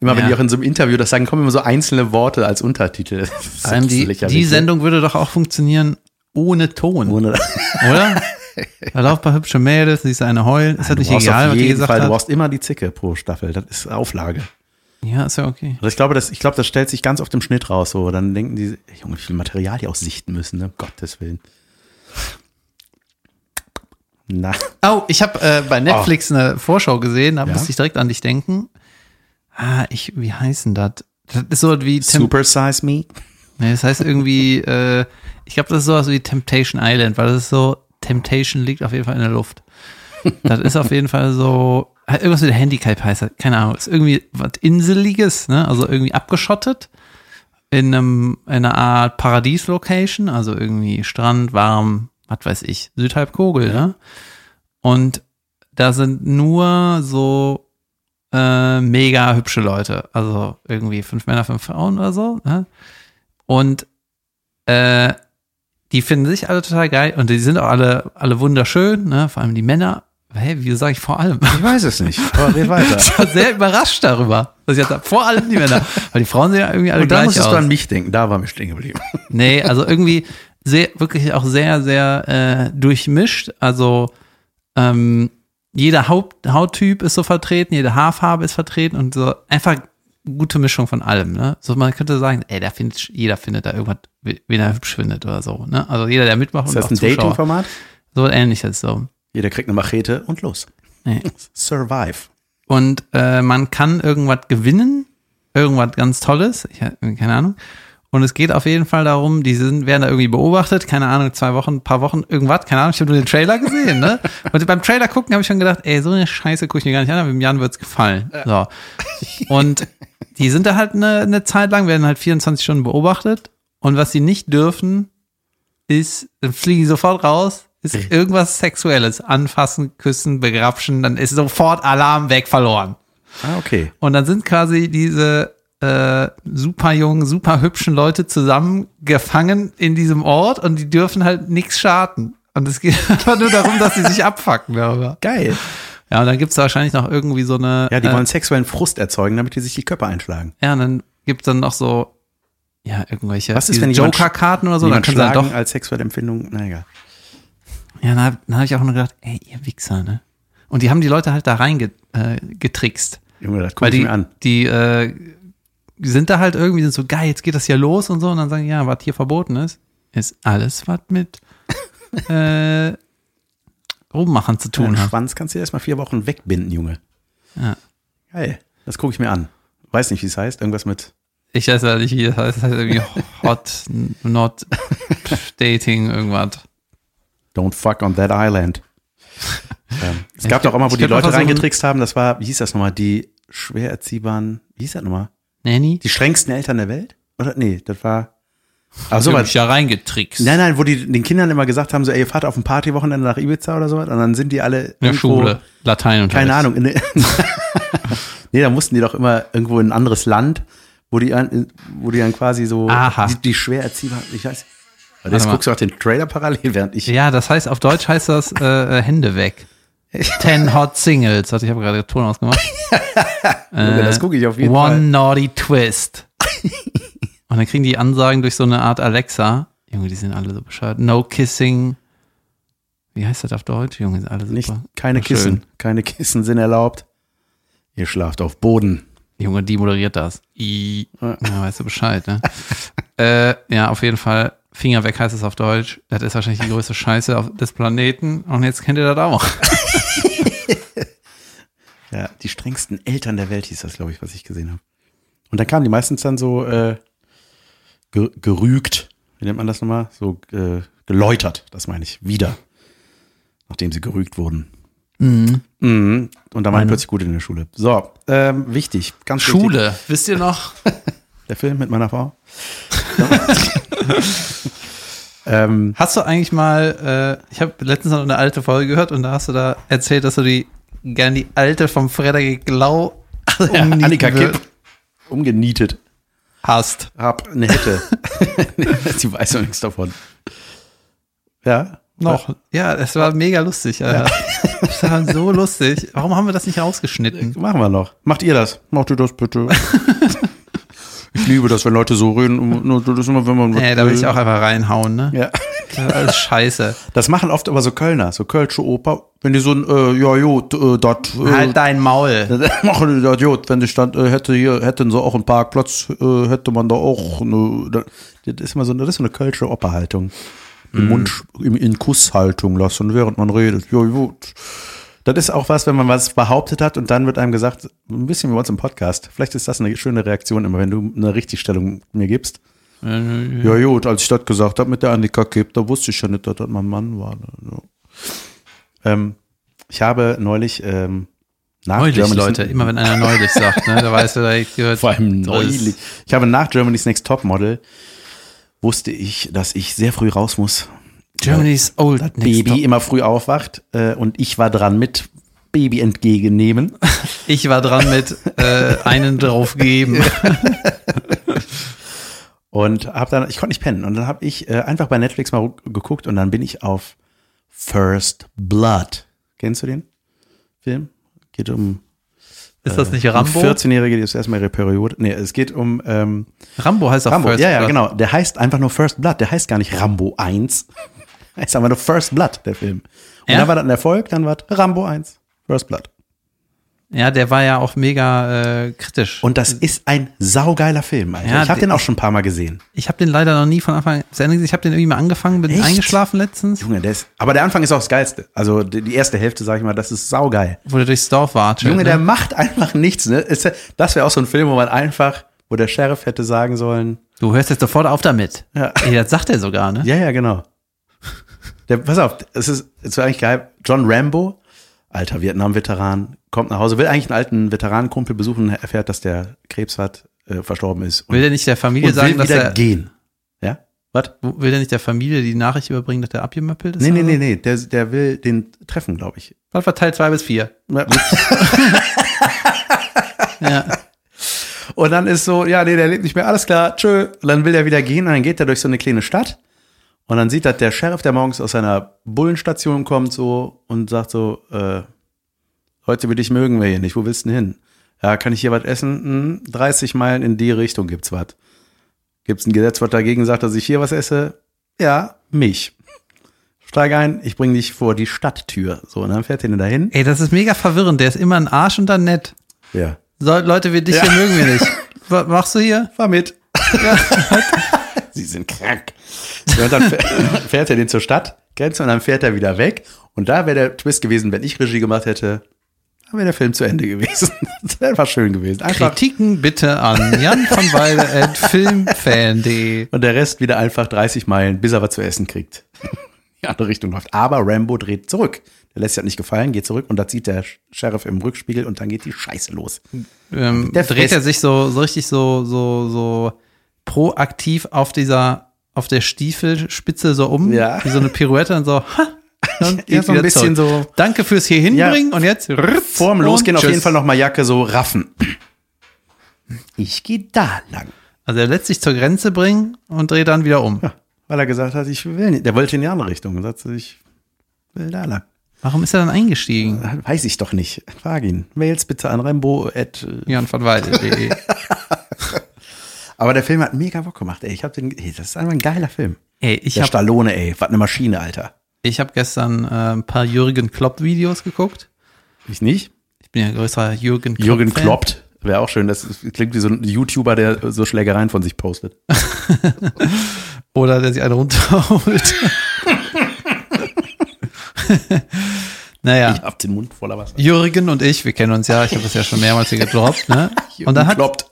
Speaker 1: immer wenn
Speaker 2: Ja.
Speaker 1: die auch in so einem Interview das sagen, kommen immer so einzelne Worte als Untertitel.
Speaker 2: Vor allem die, die
Speaker 1: ne?
Speaker 2: Sendung würde doch auch funktionieren ohne Ton,
Speaker 1: Ohne,
Speaker 2: oder? Da laufen ein paar hübsche Mädels, siehst du eine heulen. Ist
Speaker 1: du
Speaker 2: nicht egal, was die gesagt
Speaker 1: Fall, du
Speaker 2: hat?
Speaker 1: brauchst immer die Zicke pro Staffel. Das ist Auflage.
Speaker 2: Ja, ist ja okay.
Speaker 1: Also ich glaube, das, ich glaube, das stellt sich ganz auf dem Schnitt raus. So, dann denken die, Junge, wie viel Material die auch sichten müssen, ne? Um Gottes Willen. Na,
Speaker 2: Oh, ich habe äh, bei Netflix eine Vorschau gesehen, da
Speaker 1: Ja?
Speaker 2: musste ich direkt an dich denken. Ah, ich, wie heißen das? Das ist so wie Tem
Speaker 1: Super Size Me.
Speaker 2: nee, das heißt irgendwie, äh, ich glaube, das ist sowas wie Temptation Island, weil das ist so, Temptation liegt auf jeden Fall in der Luft. das ist auf jeden Fall so, äh, irgendwas mit Handicap heißt das, keine Ahnung, ist irgendwie was Inseliges, ne? Also irgendwie abgeschottet in einem, in einer Art Paradies-Location, also irgendwie Strand, warm, was weiß ich, Südhalbkugel, ne? Und da sind nur so äh, mega hübsche Leute. Also irgendwie fünf Männer, fünf Frauen oder so. Ne? Und äh, die finden sich alle total geil und die sind auch alle, alle wunderschön, ne? Vor allem die Männer. Hä, wie sage ich vor allem?
Speaker 1: Ich weiß es nicht, aber red weiter.
Speaker 2: Ich war sehr überrascht darüber. Was ich jetzt sag, vor allem die Männer. Weil die Frauen sehen ja irgendwie alle
Speaker 1: Und da
Speaker 2: gleich
Speaker 1: musstest
Speaker 2: aus.
Speaker 1: du an mich denken, da war mir stehen geblieben.
Speaker 2: Nee, also irgendwie sehr, wirklich auch sehr, sehr äh, durchmischt. Also ähm, jeder Haut, Hauttyp ist so vertreten, jede Haarfarbe ist vertreten und so einfach gute Mischung von allem. Ne? So man könnte sagen, ey, da findet, jeder findet da irgendwas, wen er hübsch findet oder so. Ne? Also jeder, der mitmacht
Speaker 1: Ist
Speaker 2: und
Speaker 1: das
Speaker 2: auch
Speaker 1: ein. Dating-Format?
Speaker 2: So ähnliches so.
Speaker 1: Jeder kriegt eine Machete und los.
Speaker 2: Nee.
Speaker 1: Survive.
Speaker 2: Und äh, man kann irgendwas gewinnen, irgendwas ganz Tolles, ich, keine Ahnung. Und es geht auf jeden Fall darum, die sind, werden da irgendwie beobachtet, keine Ahnung, zwei Wochen, paar Wochen, irgendwas, keine Ahnung, ich habe nur den Trailer gesehen, ne? Und beim Trailer gucken habe ich schon gedacht, ey, so eine Scheiße gucke ich mir gar nicht an, aber dem Jan wird's gefallen. So. Und die sind da halt eine, eine Zeit lang, werden halt 24 Stunden beobachtet. Und was sie nicht dürfen, ist, dann fliegen die sofort raus, ist irgendwas Sexuelles. Anfassen, küssen, begrapschen, dann ist sofort Alarm weg verloren.
Speaker 1: Ah, okay.
Speaker 2: Und dann sind quasi diese äh, super jungen, super hübschen Leute zusammengefangen in diesem Ort und die dürfen halt nichts schaden. Und es geht einfach nur darum, dass sie sich abfacken darüber.
Speaker 1: Geil.
Speaker 2: Ja, und dann gibt's wahrscheinlich noch irgendwie so eine.
Speaker 1: Ja, die
Speaker 2: äh,
Speaker 1: wollen sexuellen Frust erzeugen, damit die sich die Köpfe einschlagen.
Speaker 2: Ja, und dann gibt's dann noch so, ja, irgendwelche
Speaker 1: Was ist,
Speaker 2: diese
Speaker 1: wenn jemand-
Speaker 2: Joker-Karten oder so, dann können sie dann doch.
Speaker 1: als sexuelle Empfindung, na egal.
Speaker 2: Ja, dann, hab- dann habe ich auch nur gedacht, ey, ihr Wichser, ne? Und die haben die Leute halt da reingetrickst. Äh.
Speaker 1: Junge, das guck ich
Speaker 2: die,
Speaker 1: mir an.
Speaker 2: die, äh, sind da halt irgendwie, sind so geil, jetzt geht das ja los und so. Und dann sagen, ja, was hier verboten ist, ist alles, was mit äh, Rummachen zu tun hat.
Speaker 1: Schwanz kannst du erstmal vier Wochen wegbinden, Junge.
Speaker 2: Ja.
Speaker 1: Geil. Das gucke ich mir an. Weiß nicht, wie es heißt. Irgendwas mit.
Speaker 2: Ich weiß ja nicht, wie das heißt. Das heißt irgendwie Hot, Not Dating, irgendwas.
Speaker 1: Don't fuck on that island. ähm, es
Speaker 2: Ich
Speaker 1: gab doch auch mal, wo
Speaker 2: ich
Speaker 1: die Leute reingetrickst haben, das war, wie hieß das nochmal, die schwer erziehbaren, wie hieß das nochmal?
Speaker 2: Nanny?
Speaker 1: Die strengsten Eltern der Welt? Oder? Nee, das war. Ach
Speaker 2: So
Speaker 1: so,
Speaker 2: was. ja reingetrickst.
Speaker 1: Nein, nein, wo die den Kindern immer gesagt haben, so, ey, ihr fahrt auf ein Partywochenende nach Ibiza oder so, und dann sind die alle
Speaker 2: In der Schule. Latein und
Speaker 1: Keine Ahnung. In, nee, da mussten die doch immer irgendwo in ein anderes Land, wo die, wo die dann quasi so
Speaker 2: Aha.
Speaker 1: die, die schwer erziehbar, ich weiß.
Speaker 2: Warte
Speaker 1: jetzt
Speaker 2: mal.
Speaker 1: guckst du auch den Trailer parallel, während ich.
Speaker 2: Ja, das heißt, auf Deutsch heißt das äh, äh, Hände weg. Ten Hot Singles. Warte, ich habe gerade den Ton ausgemacht.
Speaker 1: Junge, das gucke ich auf jeden
Speaker 2: One
Speaker 1: Fall.
Speaker 2: Naughty Twist. Und dann kriegen die Ansagen durch so eine Art Alexa. Junge, die sind alle so bescheuert. No Kissing. Wie heißt das auf Deutsch? Junge, sind alle super.
Speaker 1: Nicht, keine
Speaker 2: Schön.
Speaker 1: Kissen. Keine Kissen sind erlaubt. Ihr schlaft auf Boden.
Speaker 2: Junge, die moderiert das. I. Ja, weißt du Bescheid, ne? äh, ja, auf jeden Fall. Finger weg heißt es auf Deutsch. Das ist wahrscheinlich die größte Scheiße auf, des Planeten. Und jetzt kennt ihr das auch.
Speaker 1: Ja, die strengsten Eltern der Welt hieß das, glaube ich, was ich gesehen habe. Und dann kamen die meistens dann so äh, ge gerügt, wie nennt man das nochmal? So äh, geläutert, das meine ich, wieder. Nachdem sie gerügt wurden. Mhm. Und da waren die plötzlich gut in der Schule. So, ähm, wichtig, ganz
Speaker 2: Schule. Wisst ihr noch?
Speaker 1: wichtig. Der Film mit meiner Frau. ähm,
Speaker 2: Hast du eigentlich mal, äh, ich habe letztens noch eine alte Folge gehört und da hast du da erzählt, dass du die gern die alte vom Frederik Lau
Speaker 1: ja,
Speaker 2: umnieten
Speaker 1: Annika Kipp, umgenietet.
Speaker 2: Hast.
Speaker 1: Hab eine Hätte. Sie weiß noch nichts davon. Ja,
Speaker 2: Noch. Ja, es war mega lustig. Alter. Das war so lustig. Warum haben wir das nicht rausgeschnitten?
Speaker 1: Machen wir noch. Macht ihr das? Macht ihr das bitte? ich liebe das, wenn Leute so reden. Das ist immer, wenn man.
Speaker 2: Nee, da will ich auch einfach reinhauen, ne?
Speaker 1: Ja.
Speaker 2: Das ist alles scheiße.
Speaker 1: Das machen oft aber so Kölner, so Kölsche Oper. Wenn die so ein, äh, ja, gut, äh, dat, äh,
Speaker 2: Halt dein Maul.
Speaker 1: machen die das gut. Wenn ich dann äh, hätte hier, hätten so auch einen Parkplatz, äh, hätte man da auch eine, da- das ist immer so, das ist so eine Kölsche Operhaltung. Im Mund, in, in Kusshaltung lassen, während man redet. Ja, gut. Das ist auch was, wenn man was behauptet hat und dann wird einem gesagt, ein bisschen wie bei uns im Podcast. Vielleicht ist das eine schöne Reaktion immer, wenn du eine Richtigstellung mir gibst. Ja, gut, als ich das gesagt habe mit der Annika Kipp, da wusste ich ja nicht, dass das mein Mann war. Ja. Ähm, ich habe neulich ähm, nach
Speaker 2: Neulich,
Speaker 1: Germany's-
Speaker 2: Leute. Immer wenn einer neulich sagt, ne? Da weißt du, da gehört.
Speaker 1: vor allem neulich. Ich habe nach Germany's Next Topmodel wusste ich, dass ich sehr früh raus muss.
Speaker 2: Germany's Old
Speaker 1: Baby immer früh aufwacht äh, und ich war dran mit Baby entgegennehmen.
Speaker 2: Ich war dran mit äh, einen drauf geben.
Speaker 1: Und habe dann, ich konnte nicht pennen. Und dann habe ich äh, einfach bei Netflix mal geguckt und dann bin ich auf First Blood. Kennst du den Film? Geht um
Speaker 2: Ist das nicht
Speaker 1: eine
Speaker 2: Rambo?
Speaker 1: 14-Jährige, die ist erstmal ihre Periode. Nee, es geht um ähm,
Speaker 2: Rambo heißt auch
Speaker 1: Rambo.
Speaker 2: First
Speaker 1: ja, ja,
Speaker 2: Blood.
Speaker 1: genau. Der heißt einfach nur First Blood. Der heißt gar nicht Rambo 1. heißt einfach nur First Blood, der Film. Und
Speaker 2: Ja?
Speaker 1: dann war das ein Erfolg, dann war Rambo 1. First Blood.
Speaker 2: Ja, der war ja auch mega äh, kritisch.
Speaker 1: Und das ist ein saugeiler Film, Alter.
Speaker 2: Ja,
Speaker 1: ich habe den auch schon ein paar Mal gesehen.
Speaker 2: ich habe den leider noch nie von Anfang zu Ende gesehen. Ich habe den irgendwie mal angefangen, bin
Speaker 1: Echt?
Speaker 2: eingeschlafen letztens,
Speaker 1: Junge, der ist, aber der Anfang ist auch das Geilste. Also die, erste Hälfte, sag ich mal, das ist saugeil.
Speaker 2: wo der durchs Dorf watschelt.
Speaker 1: Junge,
Speaker 2: ne?
Speaker 1: der macht einfach nichts, ne? Das wäre auch so ein Film, wo man einfach, wo der Sheriff hätte sagen sollen,
Speaker 2: Du hörst jetzt sofort auf damit.
Speaker 1: Ja.
Speaker 2: Ey, das sagt er sogar, ne?
Speaker 1: Ja, ja, genau. Der, pass auf, es ist, es war eigentlich geil. John Rambo, alter Vietnam-Veteran, kommt nach Hause, will eigentlich einen alten Veteranenkumpel besuchen, erfährt, dass der Krebs hat, äh, verstorben ist. Und,
Speaker 2: Will der nicht der Familie
Speaker 1: und
Speaker 2: sagen,
Speaker 1: will
Speaker 2: dass
Speaker 1: wieder
Speaker 2: er,
Speaker 1: gehen. Ja? Was?
Speaker 2: will der nicht der Familie die Nachricht überbringen, dass der abgemöppelt ist?
Speaker 1: Nee, nee,
Speaker 2: oder
Speaker 1: nee, nee, der, der will den treffen, glaube ich.
Speaker 2: Was war Teil zwei bis vier?
Speaker 1: Ja.
Speaker 2: Ja.
Speaker 1: Und dann ist so, ja, nee, der lebt nicht mehr, alles klar, tschö. Und dann will er wieder gehen und dann geht er durch so eine kleine Stadt. Und dann sieht er der Sheriff, der morgens aus seiner Bullenstation kommt, so und sagt so, äh, heute will ich mögen wir hier nicht, wo willst du denn hin? Ja, kann ich hier was essen? Hm, 30 Meilen in die Richtung gibt's was. Gibt's ein Gesetz, was dagegen sagt, dass ich hier was esse? Ja, mich. Steig ein, ich bring dich vor die Stadttür. So, und dann fährt er dahin.
Speaker 2: Ey, das ist mega verwirrend. Der ist immer ein Arsch und dann nett.
Speaker 1: Ja.
Speaker 2: So, Leute wie dich
Speaker 1: Ja.
Speaker 2: hier mögen wir nicht. was machst du hier?
Speaker 1: Fahr mit. Sie sind krank. Und dann fährt- er den zur Stadtgrenze und dann fährt er wieder weg. Und da wäre der Twist gewesen, wenn ich Regie gemacht hätte, dann wäre der Film zu Ende gewesen. Das wäre einfach schön gewesen. Einfach
Speaker 2: Kritiken bitte an Jan von Weide at filmfan.de.
Speaker 1: Und der Rest wieder einfach 30 Meilen, bis er was zu essen kriegt. Die andere Richtung läuft. Aber Rambo dreht zurück. Der lässt sich das nicht gefallen, geht zurück und da zieht der Sheriff im Rückspiegel und dann geht die Scheiße los.
Speaker 2: Ähm,
Speaker 1: Der
Speaker 2: dreht er sich so, so richtig so, so, so proaktiv auf dieser, auf der Stiefelspitze so um,
Speaker 1: Ja.
Speaker 2: wie so eine Pirouette und so, ha, und
Speaker 1: Ja, so ein bisschen
Speaker 2: zurück.
Speaker 1: so-
Speaker 2: Danke fürs hier hinbringen und jetzt
Speaker 1: Vorm Losgehen auf jeden. Fall noch mal Jacke so raffen. Ich gehe da lang.
Speaker 2: Also er lässt sich zur Grenze bringen und dreht dann wieder um.
Speaker 1: Weil er gesagt hat, ich will nicht. Der wollte in die andere Richtung. Und sagte, ich will da lang.
Speaker 2: Warum ist er dann eingestiegen?
Speaker 1: Weiß ich doch nicht. Frag ihn. Mails bitte an Rembo. At, äh,
Speaker 2: Jan von Weide.de.
Speaker 1: aber der Film hat mega Bock gemacht, ey. Ich hab den, ey, das ist einfach ein geiler Film.
Speaker 2: Ey, ich
Speaker 1: der
Speaker 2: habe
Speaker 1: Stallone, ey. Was eine Maschine, Alter.
Speaker 2: ich hab gestern äh, ein paar Jürgen Klopp-Videos geguckt.
Speaker 1: Ich nicht?
Speaker 2: Ich bin ja größerer Jürgen Klopp.
Speaker 1: Jürgen Kloppt. Wäre auch schön. Das klingt wie so ein YouTuber, der so Schlägereien von sich postet.
Speaker 2: Oder der sich eine runterholt. naja.
Speaker 1: Ich hab den Mund voller Wasser.
Speaker 2: Jürgen und ich, wir kennen uns ja, ich habe das ja schon mehrmals hier gedroppt, ne? Und dann hat,
Speaker 1: Kloppt.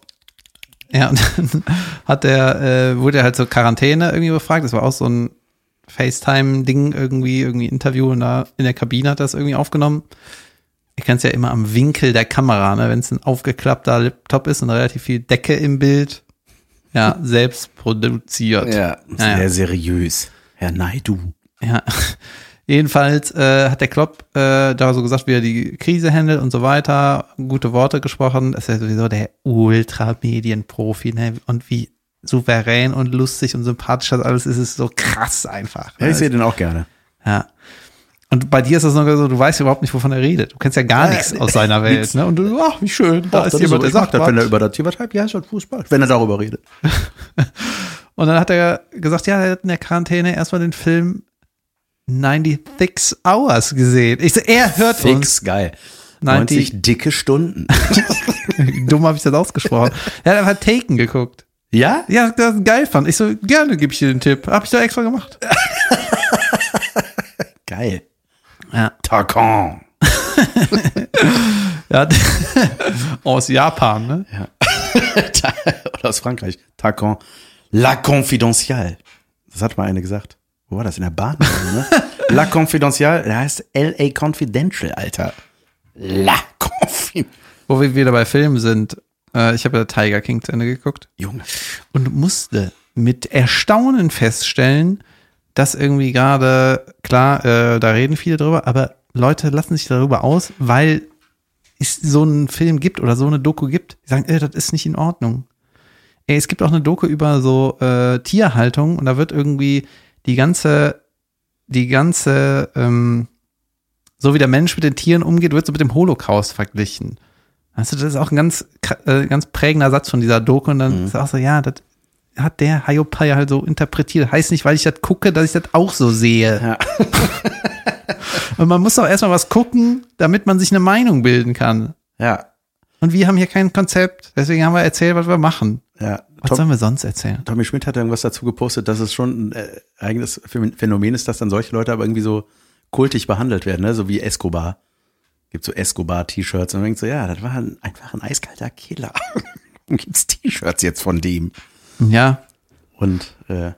Speaker 2: Ja, und dann hat der, äh, wurde er halt zur Quarantäne irgendwie befragt. Das war auch so ein FaceTime-Ding irgendwie, irgendwie Interview und da in der Kabine hat das irgendwie aufgenommen. Ihr kennt es ja immer am Winkel der Kamera, ne? Wenn es ein aufgeklappter Laptop ist und relativ viel Decke im Bild. Ja, selbst produziert.
Speaker 1: Ja,
Speaker 2: Ja,
Speaker 1: sehr
Speaker 2: ja.
Speaker 1: seriös. Herr Naidu.
Speaker 2: Ja, jedenfalls äh, hat der Klopp äh, da so gesagt, wie er die Krise handelt und so weiter, gute Worte gesprochen. Das ist ja sowieso der Ultra-Medienprofi, ne? Und wie souverän und lustig und sympathisch das alles ist, ist so krass einfach.
Speaker 1: Ja, ich sehe den auch gerne.
Speaker 2: Ja. Und bei dir ist das noch so, du weißt überhaupt nicht, wovon er redet. Du kennst ja gar
Speaker 1: Ja,
Speaker 2: nichts aus seiner Welt,
Speaker 1: nix.
Speaker 2: ne? Und du, ach, wie schön, da
Speaker 1: Ach,
Speaker 2: ist jemand,
Speaker 1: so.
Speaker 2: der sagt
Speaker 1: das, wenn er über das Thema schreibt. Ja, ist halt Fußball. Wenn er darüber redet.
Speaker 2: Und dann hat er gesagt, ja, er hat in der Quarantäne erstmal den Film 96 Hours gesehen. Ich so, er hört uns.
Speaker 1: Fix, geil.
Speaker 2: 90
Speaker 1: 90 dicke Stunden.
Speaker 2: Dumm habe ich das ausgesprochen. Er hat einfach Taken geguckt.
Speaker 1: ja?
Speaker 2: Ja, das geil fand. Ich so, gerne gebe ich dir den Tipp. Hab ich doch extra gemacht.
Speaker 1: Geil.
Speaker 2: Ja.
Speaker 1: Tarkan.
Speaker 2: ja. Aus Japan, ne?
Speaker 1: Oder aus Frankreich. Tarkan. La Confidential. Das hat mal eine gesagt. Wo war das? In der Bahn? ne? La Confidential. Der heißt L.A. Confidential, Alter. La Confidential.
Speaker 2: Wo wir wieder bei Filmen sind. Äh, ich habe ja Tiger King zu Ende geguckt
Speaker 1: Junge.
Speaker 2: und musste mit Erstaunen feststellen, dass irgendwie gerade, klar, äh, da reden viele drüber, aber Leute lassen sich darüber aus, weil es so einen Film gibt oder so eine Doku gibt, die sagen, äh, das ist nicht in Ordnung. Ey, es gibt auch eine Doku über so äh, Tierhaltung und da wird irgendwie die ganze, die ganze, ähm, so wie der Mensch mit den Tieren umgeht, wird so mit dem Holocaust verglichen. Du, das ist auch ein ganz, äh, ganz prägender Satz von dieser Doku und dann ist auch so, ja, das hat der Hayopai halt so interpretiert. Heißt nicht, weil ich das gucke, dass ich das auch so sehe.
Speaker 1: Ja.
Speaker 2: Und man muss doch erstmal was gucken, damit man sich eine Meinung bilden kann.
Speaker 1: Ja.
Speaker 2: Und wir haben hier kein Konzept, deswegen haben wir erzählt, was wir machen.
Speaker 1: Ja.
Speaker 2: Was
Speaker 1: Tom,
Speaker 2: sollen wir sonst erzählen?
Speaker 1: Tommy Schmidt hat irgendwas dazu gepostet, dass es schon ein äh, eigenes Phänomen ist, dass dann solche Leute aber irgendwie so kultig behandelt werden, ne? so wie Escobar. Gibt so Escobar-T-Shirts und man denkt so, ja, das war ein, einfach ein eiskalter Killer. Warum gibt's T-Shirts jetzt von dem?
Speaker 2: Ja,
Speaker 1: Und äh,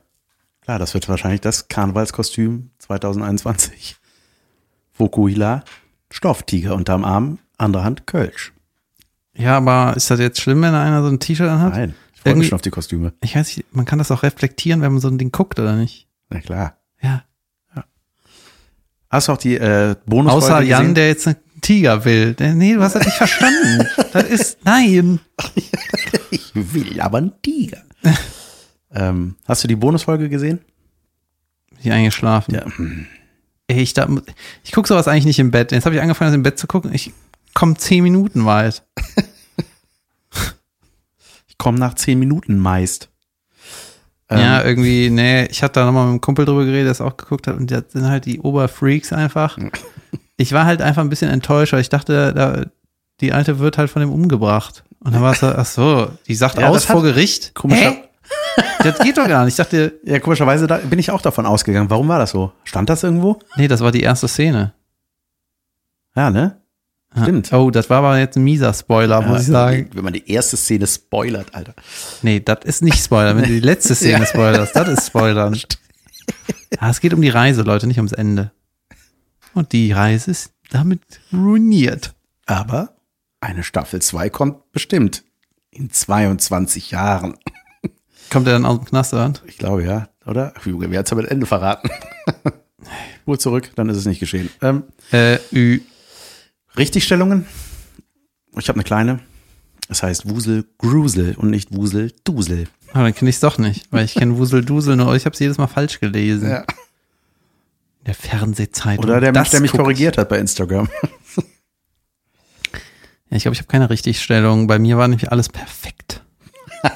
Speaker 1: klar, das wird wahrscheinlich das Karnevalskostüm 2021. Vokuhila, Stofftiger unterm Arm, andere Hand Kölsch.
Speaker 2: ja, aber ist das jetzt schlimm, wenn einer so ein T-Shirt anhat?
Speaker 1: Nein, freue mich schon auf die Kostüme.
Speaker 2: Ich weiß nicht, man kann das auch reflektieren, wenn man so ein Ding guckt, oder nicht?
Speaker 1: Na klar.
Speaker 2: Ja.
Speaker 1: Hast du auch die äh, Bonusfolge
Speaker 2: Außer Jan,
Speaker 1: gesehen?
Speaker 2: der jetzt einen Tiger will. Nee, du hast das nicht verstanden. das ist, nein.
Speaker 1: Ich will aber einen Tiger. ähm, hast du die Bonusfolge gesehen?
Speaker 2: Ich eingeschlafen.
Speaker 1: Ja.
Speaker 2: Ich, da, ich gucke sowas eigentlich nicht im Bett. Jetzt habe ich angefangen, das im Bett zu gucken. Ich komme zehn Minuten weit.
Speaker 1: Ich komme nach zehn Minuten meist. Ähm,
Speaker 2: ja, irgendwie, nee, ich hatte da nochmal mit einem Kumpel drüber geredet, der es auch geguckt hat und das sind halt die Oberfreaks einfach. Ich war halt einfach ein bisschen enttäuscht, weil ich dachte, da, die alte wird halt von dem umgebracht. Und dann war es so, ach so, die sagt
Speaker 1: Ja,
Speaker 2: aus vor Gericht.
Speaker 1: Komischer-
Speaker 2: Hä? Das geht doch gar nicht. Ich dachte,
Speaker 1: Ja, komischerweise da bin ich auch davon ausgegangen. Warum war das so? Stand das irgendwo?
Speaker 2: nee, das war die erste Szene.
Speaker 1: Ja, ne? Stimmt.
Speaker 2: Oh, das war aber jetzt ein mieser Spoiler, muss ich sagen.
Speaker 1: Wenn man die erste Szene spoilert, Alter.
Speaker 2: Nee, das ist nicht Spoiler. Wenn du die letzte Szene spoilerst, das ist Spoiler. Ah, es geht um die Reise, Leute, nicht ums Ende. Und die Reise ist damit ruiniert.
Speaker 1: Aber eine Staffel 2 kommt bestimmt. In 22 Jahren.
Speaker 2: Kommt er dann aus dem Knast, oder?
Speaker 1: Ich glaube, ja, oder? Junge, wer hat's aber das Ende verraten? Spur zurück, dann ist es nicht geschehen. Ähm,
Speaker 2: Äh, Ü.
Speaker 1: Richtigstellungen. Ich habe eine kleine. Es heißt Wusel Grusel und nicht Wusel Dusel.
Speaker 2: Aber dann kenne ich es doch nicht, weil ich kenne Wusel Dusel nur. Ich habe es jedes Mal falsch gelesen.
Speaker 1: Ja.
Speaker 2: In Der Fernsehzeitung.
Speaker 1: Oder der Mensch, der mich korrigiert hat bei Instagram.
Speaker 2: Ja, ich glaube, ich habe keine Richtigstellung. Bei mir war nämlich alles perfekt.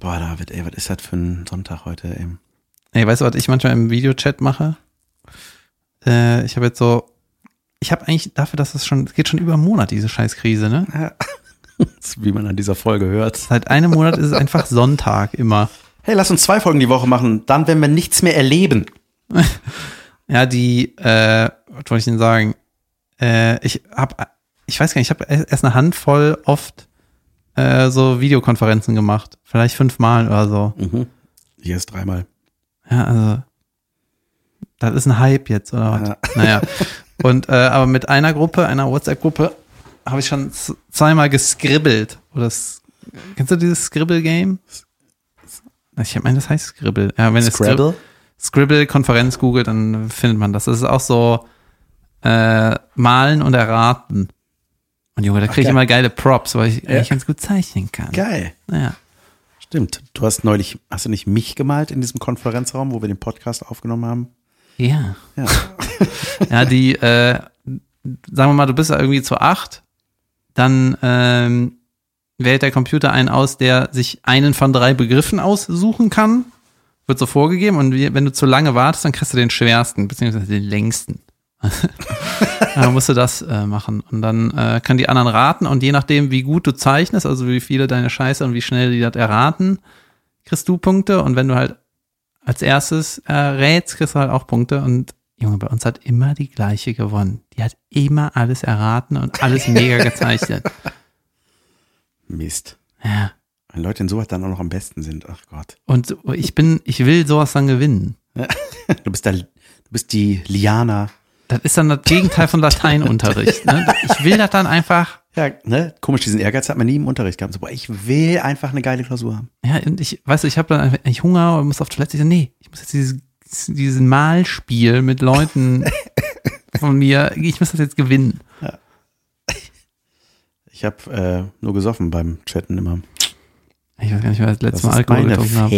Speaker 1: Boah, David, ey, was ist das für ein Sonntag heute, ey?
Speaker 2: Ey, weißt du, was ich manchmal im Videochat mache? Äh, ich habe jetzt so, ich habe eigentlich dafür, dass es schon, es geht schon über einen Monat, diese Scheißkrise, ne?
Speaker 1: Wie man an dieser Folge hört.
Speaker 2: Seit einem Monat ist es einfach Sonntag immer.
Speaker 1: Hey, lass uns zwei Folgen die Woche machen. Dann, wenn wir nichts mehr erleben.
Speaker 2: Ja, die, äh, was wollte ich denn sagen? Äh, ich habe, ich weiß gar nicht, ich habe erst eine Handvoll oft äh, so Videokonferenzen gemacht. Vielleicht fünfmal oder so.
Speaker 1: Hier ist dreimal.
Speaker 2: Ja, also, das ist ein Hype jetzt, oder was?
Speaker 1: Ja.
Speaker 2: Naja. Und, äh, aber mit einer Gruppe, einer WhatsApp-Gruppe, habe ich schon zweimal gescribbelt. Oder kennst du dieses Scribble-Game? Ich meine, das heißt Scribble. Ja, wenn es
Speaker 1: Scrabble?
Speaker 2: Scribble-Konferenz googelt, dann findet man das. Das ist auch so äh, malen und erraten. Und Junge, da kriege ich
Speaker 1: geil.
Speaker 2: immer geile Props, weil ich
Speaker 1: Ja.
Speaker 2: eigentlich ganz gut zeichnen kann.
Speaker 1: Geil.
Speaker 2: Naja.
Speaker 1: Stimmt. Du hast neulich, hast du nicht mich gemalt in diesem Konferenzraum, wo wir den Podcast aufgenommen haben?
Speaker 2: Ja.
Speaker 1: Ja.
Speaker 2: Ja, die, äh, sagen wir mal, du bist da irgendwie zu acht, dann ähm, wählt der Computer einen aus, der sich einen von drei Begriffen aussuchen kann. Wird so vorgegeben und wenn du zu lange wartest, dann kriegst du den schwersten, beziehungsweise den längsten. dann musst du das äh, machen. Und dann äh, können die anderen raten und je nachdem, wie gut du zeichnest, also wie viele deine Scheiße und wie schnell die das erraten, kriegst du Punkte. Und wenn du halt als erstes äh, rätst, kriegst du halt auch Punkte. Und Junge, bei uns hat immer die gleiche gewonnen. Die hat immer alles erraten und alles mega gezeichnet.
Speaker 1: Mist.
Speaker 2: Ja.
Speaker 1: Wenn Leute in sowas dann auch noch am besten sind. Ach Gott.
Speaker 2: Und ich bin, ich will sowas dann gewinnen.
Speaker 1: Du bist da, du bist die Liana.
Speaker 2: Das ist dann das Gegenteil von Lateinunterricht. Ne? Ich will das dann einfach,
Speaker 1: Ja, ne? Komisch, diesen Ehrgeiz hat man nie im Unterricht gehabt. So, boah, ich will einfach eine geile Klausur haben.
Speaker 2: ja, und ich, weißt du, ich habe dann einfach ich Hunger und muss auf Toilette. Ich so, nee, ich muss jetzt dieses, dieses Malspiel mit Leuten von mir, ich muss das jetzt gewinnen.
Speaker 1: Ich habe äh, nur gesoffen beim Chatten immer.
Speaker 2: Ich weiß gar nicht, wer das letzte
Speaker 1: Das
Speaker 2: Mal Alkohol getrunken habe.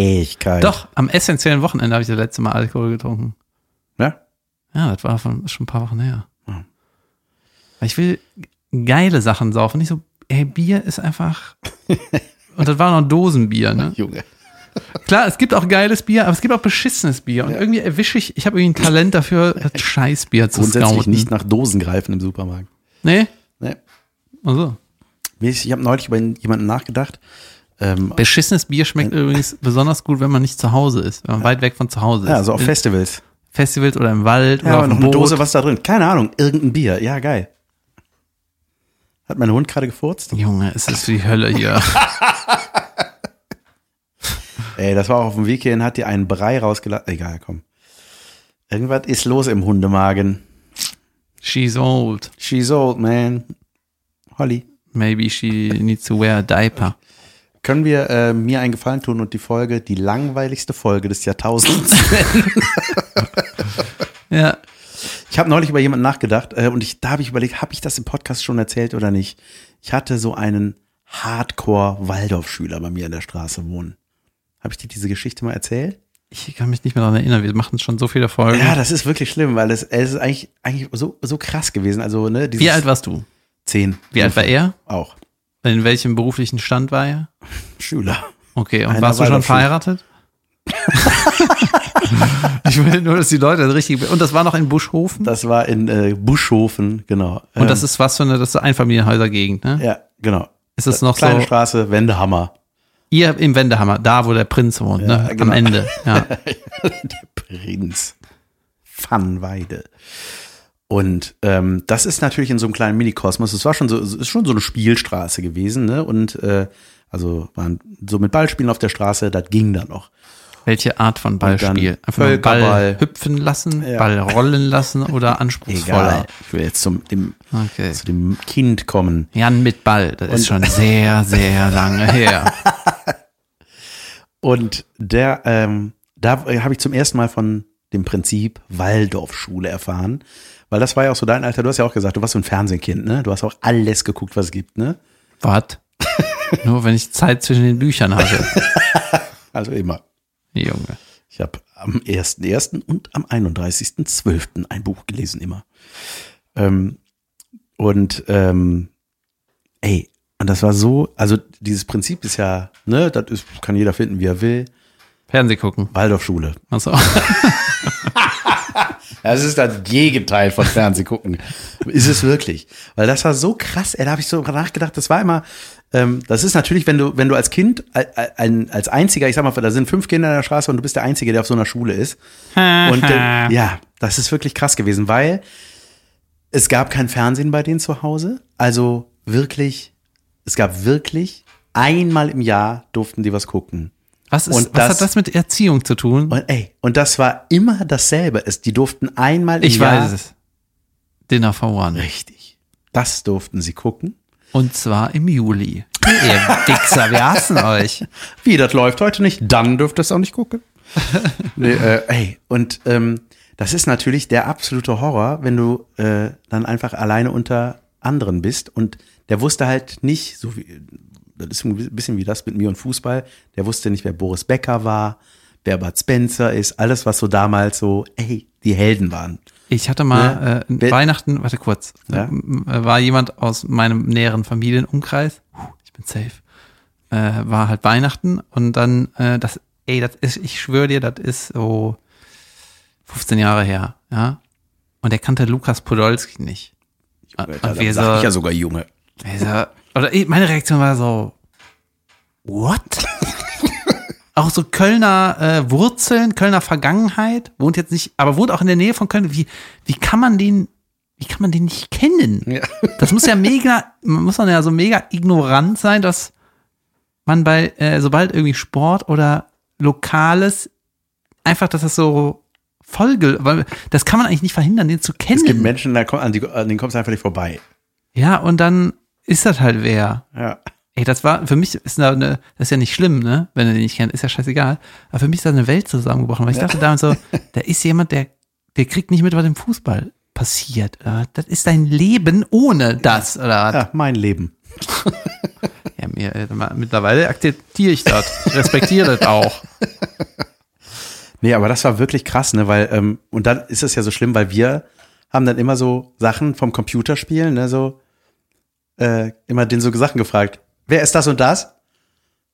Speaker 2: Doch, am essentiellen Wochenende habe ich das letzte Mal Alkohol getrunken.
Speaker 1: Ja?
Speaker 2: Ja, das war von, schon ein paar Wochen her.
Speaker 1: Ja.
Speaker 2: Ich will geile Sachen saufen. Nicht so, ey, Bier ist einfach. Und das war noch Dosenbier, ne?
Speaker 1: Junge.
Speaker 2: Klar, es gibt auch geiles Bier, aber es gibt auch beschissenes Bier. Und irgendwie erwische ich, ich habe irgendwie ein Talent dafür, das Scheißbier zu
Speaker 1: Grundsätzlich
Speaker 2: scouten.
Speaker 1: nicht nach Dosen greifen im Supermarkt.
Speaker 2: Nee?
Speaker 1: Ne?
Speaker 2: Also.
Speaker 1: Ich habe neulich über jemanden nachgedacht. Ähm,
Speaker 2: Beschissenes Bier schmeckt übrigens besonders gut, wenn man nicht zu Hause ist, wenn man weit weg von zu Hause ist.
Speaker 1: ja, so auf Festivals.
Speaker 2: Festivals oder im Wald
Speaker 1: Ja,
Speaker 2: oder auf
Speaker 1: noch eine. Dose, was da drin? Keine Ahnung, irgendein Bier. Ja, geil. Hat mein Hund gerade gefurzt?
Speaker 2: Junge, es ist die Hölle hier.
Speaker 1: Ey, das war auch auf dem Weg hierhin, hat die einen Brei rausgelassen. Egal, komm. Irgendwas ist los im Hundemagen.
Speaker 2: She's old.
Speaker 1: She's old, man. Holly.
Speaker 2: Maybe she needs to wear a diaper.
Speaker 1: Können wir äh, mir einen Gefallen tun und die Folge, die langweiligste Folge des Jahrtausends?
Speaker 2: Ja.
Speaker 1: Ich habe neulich über jemanden nachgedacht äh, und ich, da habe ich überlegt, habe ich das im Podcast schon erzählt oder nicht? Ich hatte so einen Hardcore-Waldorf-Schüler bei mir in der Straße wohnen. Habe ich dir diese Geschichte mal erzählt?
Speaker 2: Ich kann mich nicht mehr daran erinnern. Wir machen schon so viele Folgen.
Speaker 1: Ja, das ist wirklich schlimm, weil es, es ist eigentlich, eigentlich so, so krass gewesen. Also, ne,
Speaker 2: Wie alt warst du?
Speaker 1: Zehn.
Speaker 2: Wie alt war er?
Speaker 1: Auch.
Speaker 2: In welchem beruflichen Stand war er?
Speaker 1: Schüler.
Speaker 2: Okay, und
Speaker 1: Einer
Speaker 2: warst du schon verheiratet? Ich will nur, dass die Leute das richtig. Und das war noch in Buschhofen.
Speaker 1: Das war in äh, Buschhofen, genau.
Speaker 2: Und das
Speaker 1: Ähm,
Speaker 2: ist was für eine, das ist Einfamilienhäusergegend, ne?
Speaker 1: ja, genau.
Speaker 2: Ist es noch
Speaker 1: Kleine
Speaker 2: so?
Speaker 1: Straße, Wendehammer.
Speaker 2: Ihr im Wendehammer, da wo der Prinz wohnt, ne? Am
Speaker 1: genau.
Speaker 2: Ende. Ja.
Speaker 1: Der Prinz. Pfannweide. Und ähm, das ist natürlich in so einem kleinen Minikosmos. Es war schon so, es ist schon so eine Spielstraße gewesen, ne? Und äh, also waren so mit Ballspielen auf der Straße, das ging da noch.
Speaker 2: Welche Art von
Speaker 1: Und
Speaker 2: Ballspiel? Einfach nur Ball
Speaker 1: Völkerball.
Speaker 2: hüpfen lassen,
Speaker 1: Ja.
Speaker 2: Ball rollen lassen oder anspruchsvoller?
Speaker 1: Egal. Ich will jetzt zum dem,
Speaker 2: Okay.
Speaker 1: zu dem Kind kommen.
Speaker 2: Jan mit Ball, das ist schon sehr, sehr lange her.
Speaker 1: Und der, ähm, da habe ich zum ersten Mal von dem Prinzip Waldorfschule erfahren. Weil das war ja auch so dein Alter. Du hast ja auch gesagt, du warst so ein Fernsehkind, ne? Du hast auch alles geguckt, was es gibt, ne?
Speaker 2: Was? Nur wenn ich Zeit zwischen den Büchern hatte.
Speaker 1: Also immer.
Speaker 2: Junge.
Speaker 1: Ich habe am 1.1. und am 31.12. ein Buch gelesen, immer. Ähm, und ähm, ey, und das war so, also dieses Prinzip ist ja, ne, das ist, kann jeder finden, wie er will.
Speaker 2: Fernseh gucken.
Speaker 1: Waldorfschule.
Speaker 2: Achso.
Speaker 1: Das ist das Gegenteil von Fernsehgucken. ist es wirklich. Weil das war so krass, ey, da habe ich so nachgedacht, das war immer, ähm, das ist natürlich, wenn du, wenn du als Kind, al- ein, als einziger, ich sag mal, da sind fünf Kinder in der Straße und du bist der Einzige, der auf so einer Schule ist. Und äh, ja, das ist wirklich krass gewesen, weil es gab kein Fernsehen bei denen zu Hause. Also wirklich, es gab wirklich einmal im Jahr durften die was gucken.
Speaker 2: Was, ist, was
Speaker 1: das-
Speaker 2: hat das mit Erziehung zu tun?
Speaker 1: Und ey, und das war immer dasselbe. Es, die durften einmal im
Speaker 2: Ich
Speaker 1: Jahr.
Speaker 2: weiß es. Dinner for One.
Speaker 1: Richtig. Das durften sie gucken.
Speaker 2: Und zwar im Juli. Ihr Wichser, wir hassen euch.
Speaker 1: Wie, das läuft heute nicht? Dann dürft ihr es auch nicht gucken. nee, äh, ey, und ähm, das ist natürlich der absolute Horror, wenn du äh, dann einfach alleine unter anderen bist. Und der wusste halt nicht, so wie, das ist ein bisschen wie das mit mir und Fußball, der wusste nicht, wer Boris Becker war, wer Bud Spencer ist, alles, was so damals so, ey, die Helden waren.
Speaker 2: Ich hatte mal
Speaker 1: Ja.
Speaker 2: äh,
Speaker 1: Wer-
Speaker 2: Weihnachten, warte kurz,
Speaker 1: Ja.
Speaker 2: äh, war jemand aus meinem näheren Familienumkreis, ich bin safe, äh, war halt Weihnachten und dann, äh, das, ey, das ist, ich schwöre dir, das ist so 15 Jahre her, ja. Und er kannte Lukas Podolski nicht. Und
Speaker 1: da
Speaker 2: wir
Speaker 1: sag
Speaker 2: so,
Speaker 1: ich ja sogar Junge.
Speaker 2: wir so, oder ich- meine Reaktion war so, what? auch so Kölner äh, Wurzeln, Kölner Vergangenheit, wohnt jetzt nicht, aber wohnt auch in der Nähe von Köln. Wie, wie kann man den, wie kann man den nicht kennen?
Speaker 1: Ja.
Speaker 2: Das muss ja mega, man muss dann ja so mega ignorant sein, dass man bei, äh, sobald irgendwie Sport oder Lokales, einfach, dass das so Folge, weil das kann man eigentlich nicht verhindern, den zu kennen.
Speaker 1: Es gibt Menschen, da kommt, an, die, an denen kommst du einfach nicht vorbei.
Speaker 2: ja, und dann ist das halt wer.
Speaker 1: Ja.
Speaker 2: Ey, das war, für mich ist da eine, das ist ja nicht schlimm, ne? Wenn du den nicht kennst, ist ja scheißegal. Aber für mich ist da eine Welt zusammengebrochen, weil ich dachte damals so, da ist jemand, der, der kriegt nicht mit, was im Fußball passiert. Oder? Das ist dein Leben ohne das, oder was?
Speaker 1: ja, mein Leben.
Speaker 2: Ja, mir, äh, mittlerweile akzeptiere ich das, respektiere das auch.
Speaker 1: Nee, aber das war wirklich krass, ne, weil, ähm, und dann ist es ja so schlimm, weil wir haben dann immer so Sachen vom Computerspielen, ne, so, äh, immer den so Sachen gefragt, wer ist das und das?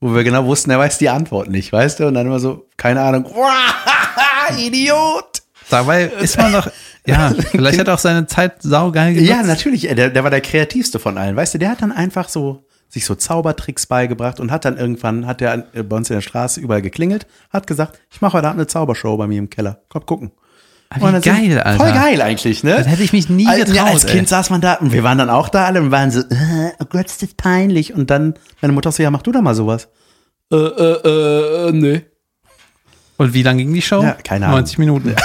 Speaker 1: Wo wir genau wussten, er weiß die Antwort nicht, weißt du? Und dann immer so, keine Ahnung, Idiot!
Speaker 2: Dabei ist man doch, ja, vielleicht hat er auch seine Zeit saugeil genutzt.
Speaker 1: Ja, natürlich, der, der war der kreativste von allen, weißt du, der hat dann einfach so, sich so Zaubertricks beigebracht und hat dann irgendwann, hat der äh, bei uns in der Straße überall geklingelt, hat gesagt, ich mache heute Abend eine Zaubershow bei mir im Keller, kommt gucken.
Speaker 2: Ah,
Speaker 1: Und
Speaker 2: geil, Alter.
Speaker 1: Voll geil eigentlich, ne?
Speaker 2: Das hätte ich mich nie
Speaker 1: Als-
Speaker 2: getraut,
Speaker 1: Ja, als
Speaker 2: ey.
Speaker 1: Kind saß man da und wir waren dann auch da alle und waren so, äh, oh Gott, ist das peinlich. Und dann meine Mutter so, ja, mach du da mal sowas. Äh, äh, äh, nee.
Speaker 2: Und wie lang ging die Show?
Speaker 1: Ja, keine Ahnung.
Speaker 2: 90 Minuten.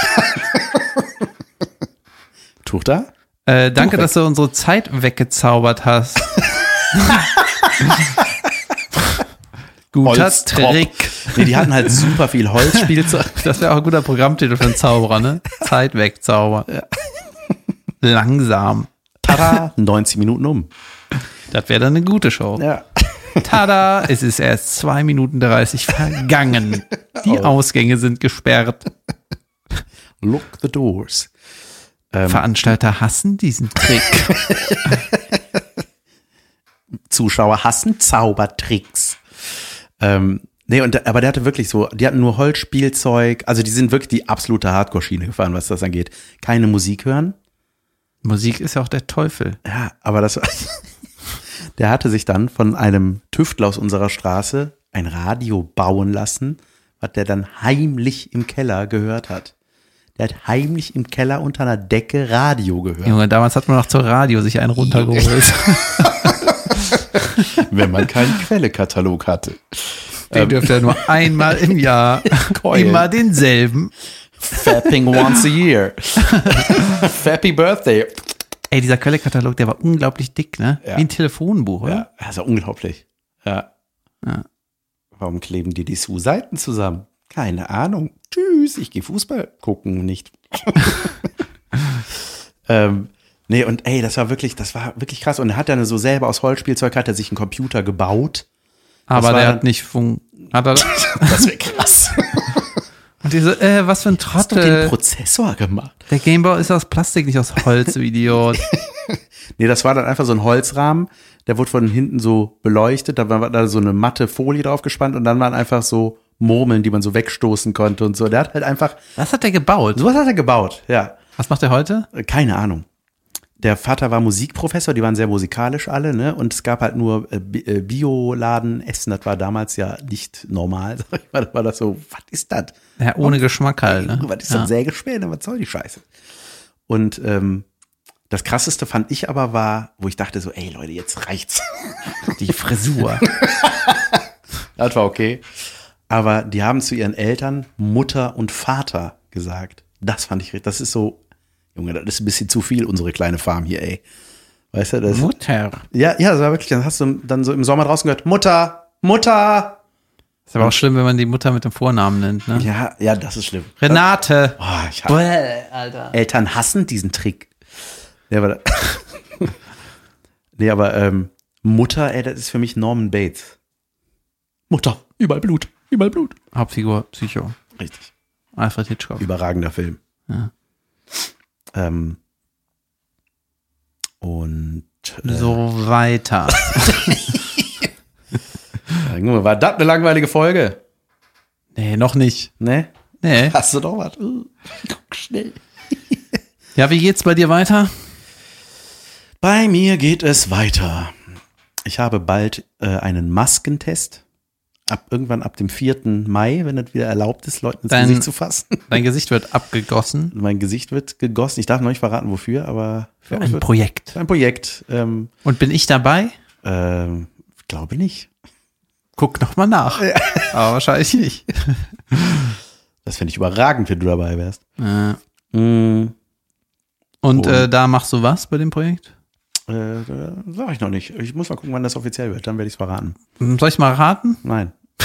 Speaker 1: Tuch da?
Speaker 2: Äh, danke,
Speaker 1: weg.
Speaker 2: dass du unsere Zeit weggezaubert hast. Guter
Speaker 1: Holztropf.
Speaker 2: Trick.
Speaker 1: Nee, die hatten halt super viel Holzspielzeug.
Speaker 2: Das wäre auch ein guter Programmtitel für einen Zauberer, ne? Zeit wegzauber. Langsam.
Speaker 1: Tada, 90 Minuten um.
Speaker 2: Das wäre dann eine gute Show.
Speaker 1: Ja.
Speaker 2: Tada, es ist erst zwei Minuten 30 vergangen. Die
Speaker 1: Oh.
Speaker 2: Ausgänge sind gesperrt.
Speaker 1: Look the doors.
Speaker 2: Veranstalter hassen diesen Trick.
Speaker 1: Zuschauer hassen Zaubertricks. Ähm, Nee, und, aber der hatte wirklich so, die hatten nur Holzspielzeug, also die sind wirklich die absolute Hardcore-Schiene gefahren, was das angeht. Keine Musik hören.
Speaker 2: Musik ist ja auch der Teufel.
Speaker 1: Ja, aber das, der hatte sich dann von einem Tüftler aus unserer Straße ein Radio bauen lassen, was der dann heimlich im Keller gehört hat. Der hat heimlich im Keller unter einer Decke Radio gehört.
Speaker 2: Junge, damals hat man noch zur Radio sich einen runtergeholt.
Speaker 1: Wenn man keinen Quellekatalog hatte.
Speaker 2: Den dürfte er nur einmal im Jahr.
Speaker 1: Keulen.
Speaker 2: Immer denselben.
Speaker 1: Fapping once a year. Happy Birthday.
Speaker 2: Ey, dieser Quelle-Katalog, der war unglaublich dick, ne?
Speaker 1: Ja.
Speaker 2: Wie ein Telefonbuch, oder?
Speaker 1: Ja, also unglaublich. Ja.
Speaker 2: Ja.
Speaker 1: Warum kleben die die Su-Seiten zusammen? Keine Ahnung. Tschüss, ich gehe Fußball gucken, nicht. ähm, nee, und ey, das war wirklich, das war wirklich krass. Und er hat dann so selber aus Holzspielzeug, hat er sich einen Computer gebaut.
Speaker 2: Aber
Speaker 1: war
Speaker 2: der
Speaker 1: dann-
Speaker 2: hat nicht fun hat er
Speaker 1: Das wäre krass.
Speaker 2: Und diese, äh, was für ein
Speaker 1: Hast du den
Speaker 2: Trottel.
Speaker 1: Prozessor gemacht?
Speaker 2: Der Gameboy ist aus Plastik, nicht aus Holz, du Idiot.
Speaker 1: Nee, das war dann einfach so ein Holzrahmen, der wurde von hinten so beleuchtet, da war da so eine matte Folie drauf gespannt und dann waren einfach so Murmeln, die man so wegstoßen konnte und so. Der hat halt einfach,
Speaker 2: Was hat der gebaut?
Speaker 1: sowas hat er gebaut, ja.
Speaker 2: Was macht er heute?
Speaker 1: Keine Ahnung. Der Vater war Musikprofessor, die waren sehr musikalisch alle, ne? Und es gab halt nur äh, äh, Bioladen essen, das war damals ja nicht normal, sag ich mal. Da war das so, was ist das?
Speaker 2: Ja, ohne Geschmack halt, ne?
Speaker 1: Was ist
Speaker 2: Ja.
Speaker 1: ein Sägespäne? Was soll die Scheiße? Und ähm, das krasseste fand ich aber war, wo ich dachte so, ey Leute, jetzt reicht's.
Speaker 2: Die Frisur.
Speaker 1: Das war okay. Aber die haben zu ihren Eltern Mutter und Vater gesagt. Das fand ich, richtig- das ist so, Junge, das ist ein bisschen zu viel, unsere kleine Farm hier, ey. Weißt du, das,
Speaker 2: Mutter.
Speaker 1: ja, ja, das war wirklich, dann hast du dann so im Sommer draußen gehört, Mutter, Mutter.
Speaker 2: Ist aber auch schlimm, wenn man die Mutter mit dem Vornamen nennt, ne?
Speaker 1: Ja, ja, das ist schlimm.
Speaker 2: Renate.
Speaker 1: Oh, ich hab,
Speaker 2: Bäh, Alter.
Speaker 1: Eltern hassen diesen Trick. Ja, aber, nee, aber ähm, Mutter, ey, das ist für mich Norman Bates. Mutter, überall Blut, überall Blut.
Speaker 2: Hauptfigur Psycho.
Speaker 1: Richtig.
Speaker 2: Alfred Hitchcock.
Speaker 1: Überragender Film.
Speaker 2: Ja.
Speaker 1: Ähm, und äh,
Speaker 2: So weiter.
Speaker 1: war das eine langweilige Folge?
Speaker 2: Nee, noch nicht.
Speaker 1: Ne?
Speaker 2: Nee.
Speaker 1: Hast du doch was? Uh, Guck schnell.
Speaker 2: Ja, wie geht's bei dir weiter?
Speaker 1: Bei mir geht es weiter. Ich habe bald äh, einen Maskentest. Ab irgendwann ab dem 4. Mai, wenn es wieder erlaubt ist, Leuten ins
Speaker 2: Dein-
Speaker 1: Gesicht zu fassen.
Speaker 2: Dein Gesicht wird abgegossen.
Speaker 1: Mein Gesicht wird gegossen. Ich darf noch nicht verraten, wofür, aber
Speaker 2: Für ein
Speaker 1: wird-
Speaker 2: Projekt.
Speaker 1: für ein Projekt. Ähm,
Speaker 2: Und bin ich dabei?
Speaker 1: ähm, glaube nicht.
Speaker 2: Guck noch mal nach. Aber wahrscheinlich nicht.
Speaker 1: Das fände ich überragend, wenn du dabei wärst.
Speaker 2: Äh,
Speaker 1: Mm,
Speaker 2: Und
Speaker 1: Und-
Speaker 2: äh, da machst du was bei dem Projekt?
Speaker 1: Äh, sag ich noch nicht. Ich muss mal gucken, wann das offiziell wird. Dann werde ich es verraten.
Speaker 2: Hm, Soll ich mal raten?
Speaker 1: Nein.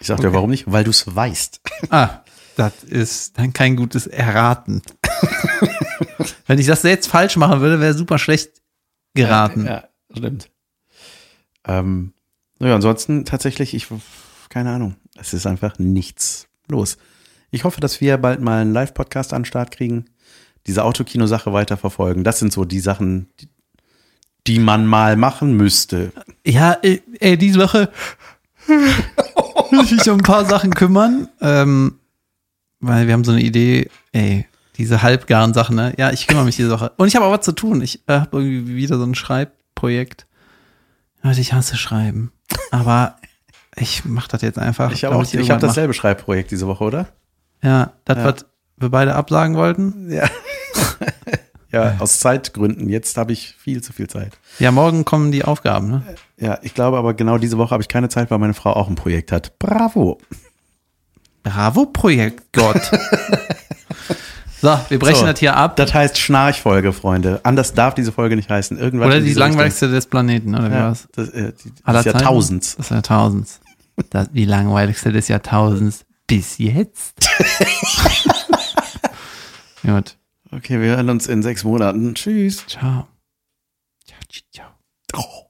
Speaker 1: ich sag dir, warum nicht? Weil du es weißt.
Speaker 2: Ah, das ist dann kein gutes Erraten. Wenn ich das jetzt falsch machen würde, wäre super schlecht geraten.
Speaker 1: Ja, stimmt. Ähm, naja, ansonsten tatsächlich, ich, keine Ahnung. Es ist einfach nichts los. Ich hoffe, dass wir bald mal einen Live-Podcast an den Start kriegen. Diese Autokino-Sache weiterverfolgen. Das sind so die Sachen, die, die man mal machen müsste.
Speaker 2: Ja, ey, ey diese Woche muss ich mich um ein paar Sachen kümmern. Ähm, weil wir haben so eine Idee, ey, diese halbgaren Sachen, ne? Ja, ich kümmere mich diese Woche. Und ich habe auch was zu tun. Ich äh, habe irgendwie wieder so ein Schreibprojekt. Leute, ich hasse Schreiben. Aber ich mache das jetzt einfach.
Speaker 1: Ich habe auch, ich
Speaker 2: irgendwann
Speaker 1: habe dasselbe Schreibprojekt diese Woche, oder?
Speaker 2: Ja, das,
Speaker 1: Ja.
Speaker 2: was wir beide absagen wollten.
Speaker 1: Ja. Ja, aus Zeitgründen. Jetzt habe ich viel zu viel Zeit.
Speaker 2: Ja, morgen kommen die Aufgaben, ne?
Speaker 1: Ja, ich glaube aber genau diese Woche habe ich keine Zeit, weil meine Frau auch ein Projekt hat. Bravo.
Speaker 2: Bravo, Projekt Gott. so, wir brechen
Speaker 1: So,
Speaker 2: das hier ab.
Speaker 1: Das heißt Schnarchfolge, Freunde. Anders darf diese Folge nicht heißen. Irgendwann
Speaker 2: Oder die langweiligste des Planeten, oder wie
Speaker 1: Ja,
Speaker 2: war's?
Speaker 1: das, äh, die, des? Jahrtausends.
Speaker 2: Das Jahrtausends. Das, die langweiligste des Jahrtausends. Bis jetzt. Gut.
Speaker 1: Okay, wir hören uns in sechs Monaten. Tschüss.
Speaker 2: Ciao. Ciao, ciao.
Speaker 1: Oh.